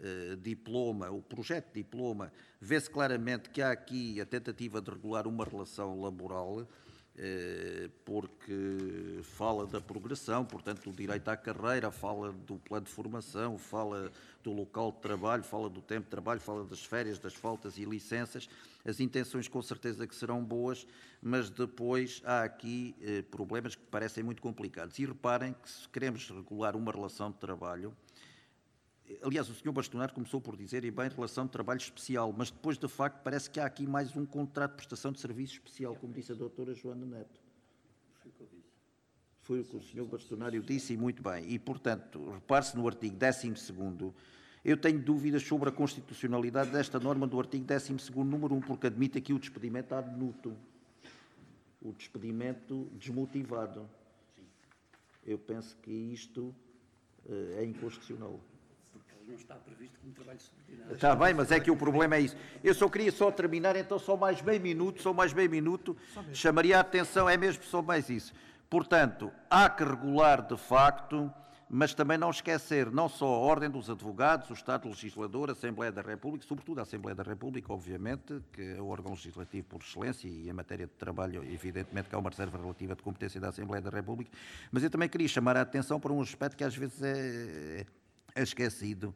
eh, diploma, o projeto de diploma, vê-se claramente que há aqui a tentativa de regular uma relação laboral porque fala da progressão, portanto, do direito à carreira, fala do plano de formação, fala do local de trabalho, fala do tempo de trabalho, fala das férias, das faltas e licenças. As intenções com certeza que serão boas, mas depois há aqui eh, problemas que parecem muito complicados. E reparem que se queremos regular uma relação de trabalho, Aliás, o Sr. Bastonar começou por dizer, e bem, relação de trabalho especial, mas depois, de facto, parece que há aqui mais um contrato de prestação de serviço especial, como disse a doutora Joana Neto. Foi o que o Sr. Bastonário disse, e muito bem. E, portanto, repare-se no artigo 12 eu tenho dúvidas sobre a constitucionalidade desta norma do artigo 12 número 1, porque admite aqui o despedimento ad nutum, o despedimento desmotivado. Eu penso que isto uh, é inconstitucional não está previsto como trabalho subordinado. Está bem, mas é que o problema é isso. Eu só queria só terminar, então só mais meio minuto, só mais meio minuto, chamaria a atenção, é mesmo só mais isso. Portanto, há que regular de facto, mas também não esquecer não só a Ordem dos Advogados, o Estado Legislador, a Assembleia da República, sobretudo a Assembleia da República, obviamente, que é o órgão legislativo por excelência e em matéria de trabalho, evidentemente, que há uma reserva relativa de competência da Assembleia da República, mas eu também queria chamar a atenção para um aspecto que às vezes é, é esquecido,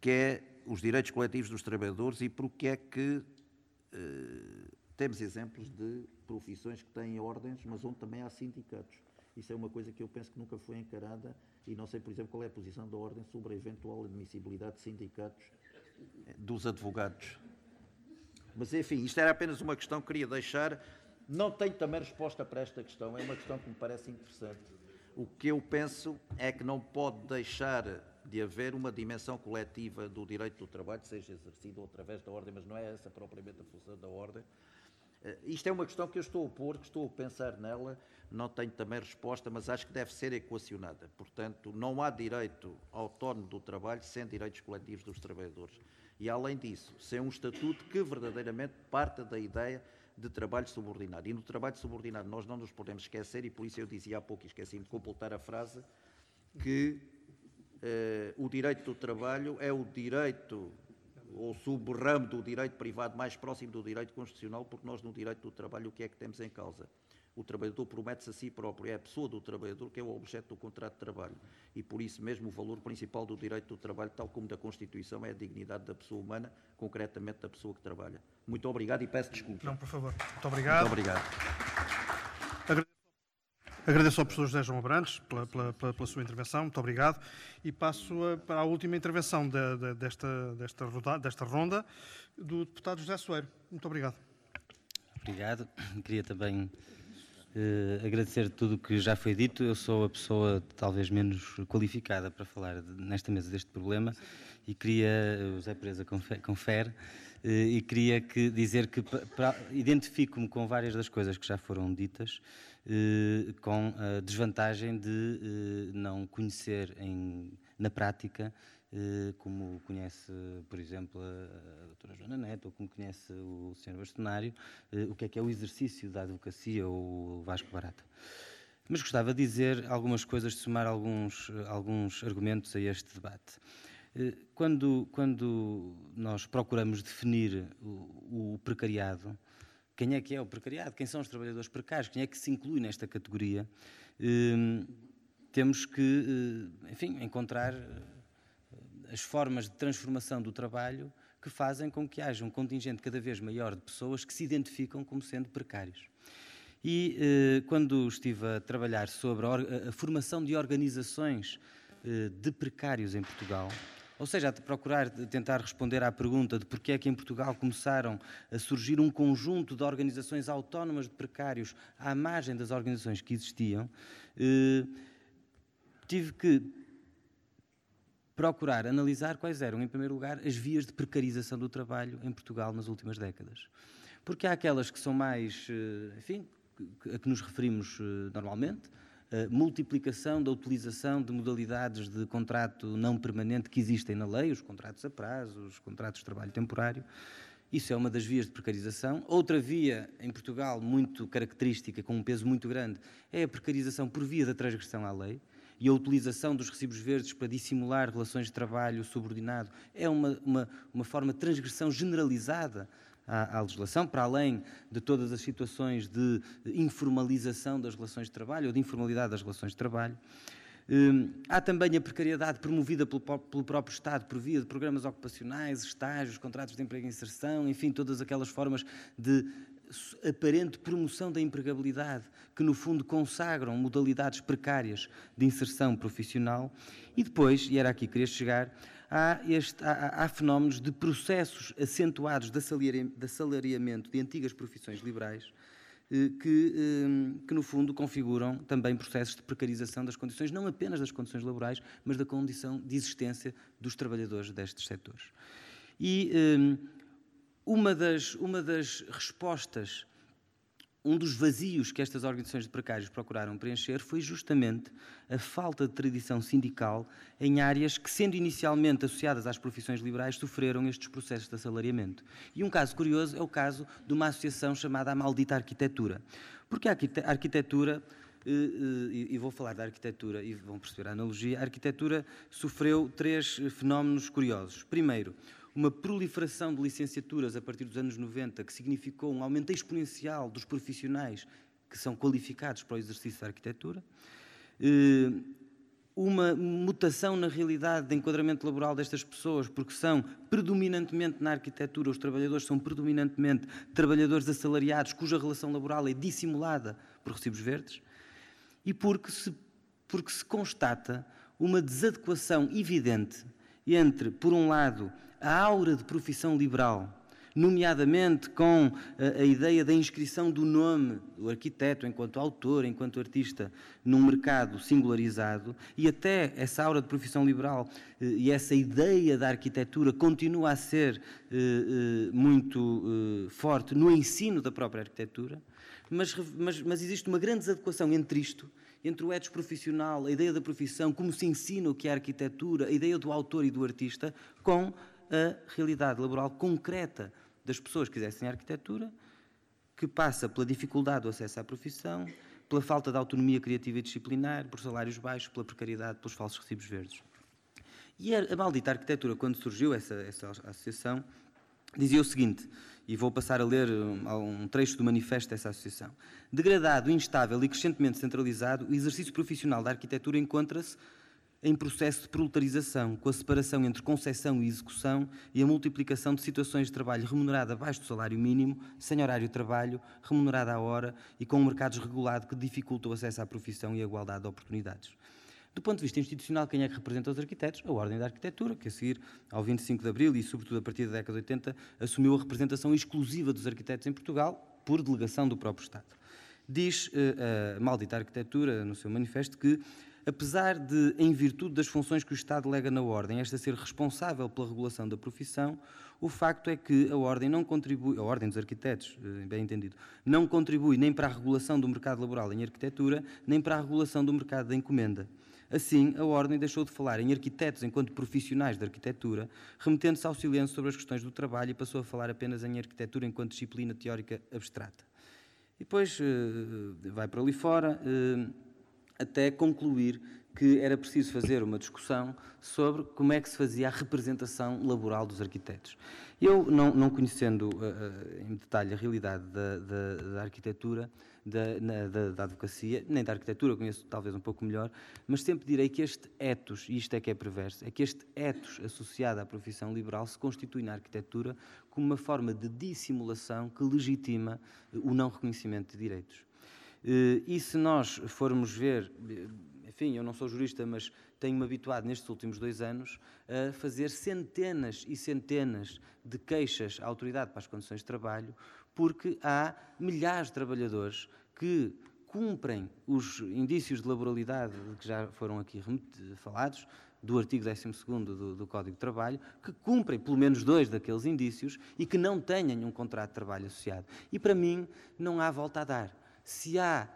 que é os direitos coletivos dos trabalhadores e porque é que eh, temos exemplos de profissões que têm ordens, mas onde também há sindicatos. Isso é uma coisa que eu penso que nunca foi encarada e não sei, por exemplo, qual é a posição da ordem sobre a eventual admissibilidade de sindicatos eh, dos advogados. Mas, enfim, isto era apenas uma questão que queria deixar. Não tenho também resposta para esta questão, é uma questão que me parece interessante. O que eu penso é que não pode deixar de haver uma dimensão coletiva do direito do trabalho, seja exercido através da ordem, mas não é essa propriamente a função da ordem. Uh, isto é uma questão que eu estou a pôr, que estou a pensar nela, não tenho também resposta, mas acho que deve ser equacionada. Portanto, não há direito autónomo do trabalho sem direitos coletivos dos trabalhadores. E, além disso, sem um estatuto que verdadeiramente parta da ideia de trabalho subordinado. E no trabalho subordinado nós não nos podemos esquecer, e por isso eu dizia há pouco, e esqueci de completar a frase, que eh, o direito do trabalho é o direito ou sub-ramo do direito privado mais próximo do direito constitucional, porque nós no direito do trabalho o que é que temos em causa? O trabalhador promete-se a si próprio, é a pessoa do trabalhador que é o objeto do contrato de trabalho. E por isso mesmo o valor principal do direito do trabalho, tal como da Constituição, é a dignidade da pessoa humana, concretamente da pessoa que trabalha. Muito obrigado e peço desculpa. Não, por favor. Muito obrigado. Muito obrigado. Agradeço ao professor José João Abrantes pela, pela, pela, sua intervenção, muito obrigado. E passo a, para a última intervenção de, de, desta, desta, roda, desta ronda do deputado José Soeiro. Muito obrigado. Obrigado. Queria também eh, agradecer tudo o que já foi dito. Eu sou a pessoa talvez menos qualificada para falar de, nesta mesa deste problema e queria, o José Presa confere, eh, e queria que, dizer que identifico-me com várias das coisas que já foram ditas eh, com a desvantagem de eh, não conhecer em, na prática eh, como conhece, por exemplo, a, doutora Joana Neto, ou como conhece o Sr. Bastonário, eh, o que é que é o exercício da advocacia ou o Vasco Barata. Mas gostava de dizer algumas coisas, de somar alguns, alguns argumentos a este debate. Eh, quando, quando nós procuramos definir o, o precariado, quem é que é o precariado, quem são os trabalhadores precários, quem é que se inclui nesta categoria, temos que, enfim, encontrar as formas de transformação do trabalho que fazem com que haja um contingente cada vez maior de pessoas que se identificam como sendo precários. E eh, quando estive a trabalhar sobre a, formação de organizações eh, de precários em Portugal, ou seja, a procurar tentar responder à pergunta de porquê é que em Portugal começaram a surgir um conjunto de organizações autónomas de precários à margem das organizações que existiam, eh, tive que procurar analisar quais eram, em primeiro lugar, as vias de precarização do trabalho em Portugal nas últimas décadas. Porque há aquelas que são mais, eh, enfim, a que nos referimos eh, normalmente, multiplicação da utilização de modalidades de contrato não permanente que existem na lei, os contratos a prazo, os contratos de trabalho temporário. Isso é uma das vias de precarização. Outra via, em Portugal, muito característica, com um peso muito grande, é a precarização por via da transgressão à lei e a utilização dos recibos verdes para dissimular relações de trabalho subordinado é uma, uma, uma forma de transgressão generalizada à, à, legislação, para além de todas as situações de informalização das relações de trabalho ou de informalidade das relações de trabalho. Hum, há também a precariedade promovida pelo, pelo, próprio Estado por via de programas ocupacionais, estágios, contratos de emprego e inserção, enfim, todas aquelas formas de aparente promoção da empregabilidade, que no fundo consagram modalidades precárias de inserção profissional. E depois, e era aqui que queria chegar, há, este, há, há fenómenos de processos acentuados de assalariamento de antigas profissões liberais, eh, que, eh, que, no fundo configuram também processos de precarização das condições, não apenas das condições laborais, mas da condição de existência dos trabalhadores destes setores. E eh, uma das, uma das respostas, um dos vazios que estas organizações de precários procuraram preencher foi justamente a falta de tradição sindical em áreas que, sendo inicialmente associadas às profissões liberais, sofreram estes processos de assalariamento. E um caso curioso é o caso de uma associação chamada a Maldita Arquitetura. Porque a arquitetura eh, eh, e vou falar da arquitetura e vão perceber a analogia, a arquitetura sofreu três fenómenos curiosos. Primeiro, uma proliferação de licenciaturas a partir dos anos 90, que significou um aumento exponencial dos profissionais que são qualificados para o exercício da arquitetura, eh, uma mutação na realidade de enquadramento laboral destas pessoas, porque são predominantemente na arquitetura, os trabalhadores são predominantemente trabalhadores assalariados, cuja relação laboral é dissimulada por recibos verdes, e porque se, porque se constata uma desadequação evidente entre, por um lado, a aura de profissão liberal, nomeadamente com a, a, ideia da inscrição do nome do arquiteto enquanto autor, enquanto artista, num mercado singularizado, e até essa aura de profissão liberal eh, e essa ideia da arquitetura continua a ser eh, eh, muito eh, forte no ensino da própria arquitetura, mas, mas, mas existe uma grande desadequação entre isto entre o etos profissional, a ideia da profissão, como se ensina o que é a arquitetura, a ideia do autor e do artista, com a realidade laboral concreta das pessoas que exercem a arquitetura, que passa pela dificuldade do acesso à profissão, pela falta de autonomia criativa e disciplinar, por salários baixos, pela precariedade, pelos falsos recibos verdes. E a, maldita arquitetura, quando surgiu essa, essa associação, dizia o seguinte, e vou passar a ler um, um trecho do manifesto dessa associação. Degradado, instável e crescentemente centralizado, o exercício profissional da arquitetura encontra-se em processo de proletarização, com a separação entre concepção e execução e a multiplicação de situações de trabalho remunerada abaixo do salário mínimo, sem horário de trabalho, remunerada à hora e com um mercado desregulado que dificulta o acesso à profissão e a igualdade de oportunidades. Do ponto de vista institucional, quem é que representa os arquitetos? A Ordem da Arquitetura, que a seguir ao 25 de Abril e sobretudo a partir da década de 80 assumiu a representação exclusiva dos arquitetos em Portugal por delegação do próprio Estado. Diz uh, a maldita arquitetura no seu manifesto que apesar de, em virtude das funções que o Estado lega na Ordem, esta ser responsável pela regulação da profissão, o facto é que a Ordem não contribui, a Ordem dos Arquitetos, eh, bem entendido, não contribui nem para a regulação do mercado laboral em arquitetura, nem para a regulação do mercado da encomenda. Assim, a Ordem deixou de falar em arquitetos enquanto profissionais de arquitetura, remetendo-se ao silêncio sobre as questões do trabalho e passou a falar apenas em arquitetura enquanto disciplina teórica abstrata. E depois uh, vai para ali fora, uh, até concluir que era preciso fazer uma discussão sobre como é que se fazia a representação laboral dos arquitetos. Eu, não, não conhecendo uh, em detalhe a realidade da, da, da arquitetura, da, na, da, da, advocacia, nem da arquitetura, conheço talvez um pouco melhor, mas sempre direi que este etos, e isto é que é perverso, é que este etos associado à profissão liberal se constitui na arquitetura como uma forma de dissimulação que legitima o não reconhecimento de direitos. Eh, e se nós formos ver, enfim, eu não sou jurista, mas tenho-me habituado nestes últimos dois anos a fazer centenas e centenas de queixas à autoridade para as condições de trabalho, porque há milhares de trabalhadores que cumprem os indícios de laboralidade que já foram aqui falados, do artigo 12 do, do Código de Trabalho, que cumprem pelo menos dois daqueles indícios e que não tenham um contrato de trabalho associado. E para mim não há volta a dar. Se há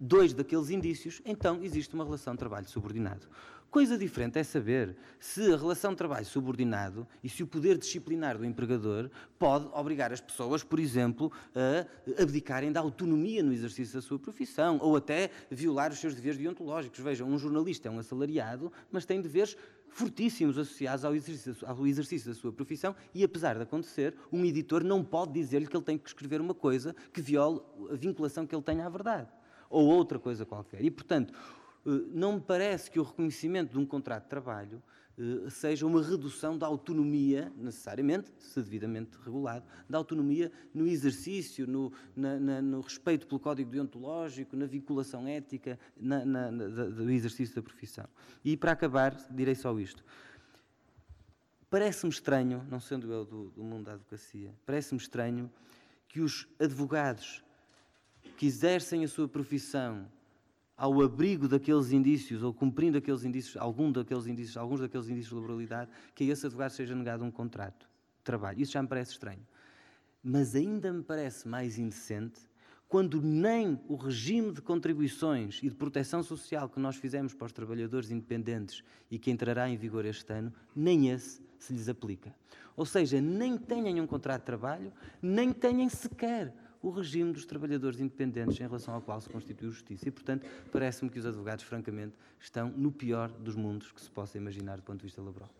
dois daqueles indícios, então existe uma relação de trabalho subordinado. Coisa diferente é saber se a relação de trabalho subordinado e se o poder disciplinar do empregador pode obrigar as pessoas, por exemplo, a abdicarem da autonomia no exercício da sua profissão ou até violar os seus deveres deontológicos. Vejam, um jornalista é um assalariado, mas tem deveres fortíssimos associados ao exercício, ao exercício, da sua profissão e, apesar de acontecer, um editor não pode dizer-lhe que ele tem que escrever uma coisa que viole a vinculação que ele tem à verdade ou outra coisa qualquer. E, portanto, eh, não me parece que o reconhecimento de um contrato de trabalho eh, seja uma redução da autonomia, necessariamente, se devidamente regulado, da autonomia no exercício, no, na, na, no respeito pelo código deontológico, na vinculação ética, na, do exercício da profissão. E para acabar, direi só isto. Parece-me estranho, não sendo eu do, do mundo da advocacia, parece-me estranho que os advogados que exercem a sua profissão ao abrigo daqueles indícios, ou cumprindo aqueles indícios, algum daqueles indícios, alguns daqueles indícios de laboralidade, que a esse advogado seja negado um contrato de trabalho. Isso já me parece estranho. Mas ainda me parece mais indecente quando nem o regime de contribuições e de proteção social que nós fizemos para os trabalhadores independentes e que entrará em vigor este ano, nem esse se lhes aplica. Ou seja, nem têm um contrato de trabalho, nem têm sequer o regime dos trabalhadores independentes em relação ao qual se constitui justiça. E, portanto, parece-me que os advogados, francamente, estão no pior dos mundos que se possa imaginar do ponto de vista laboral.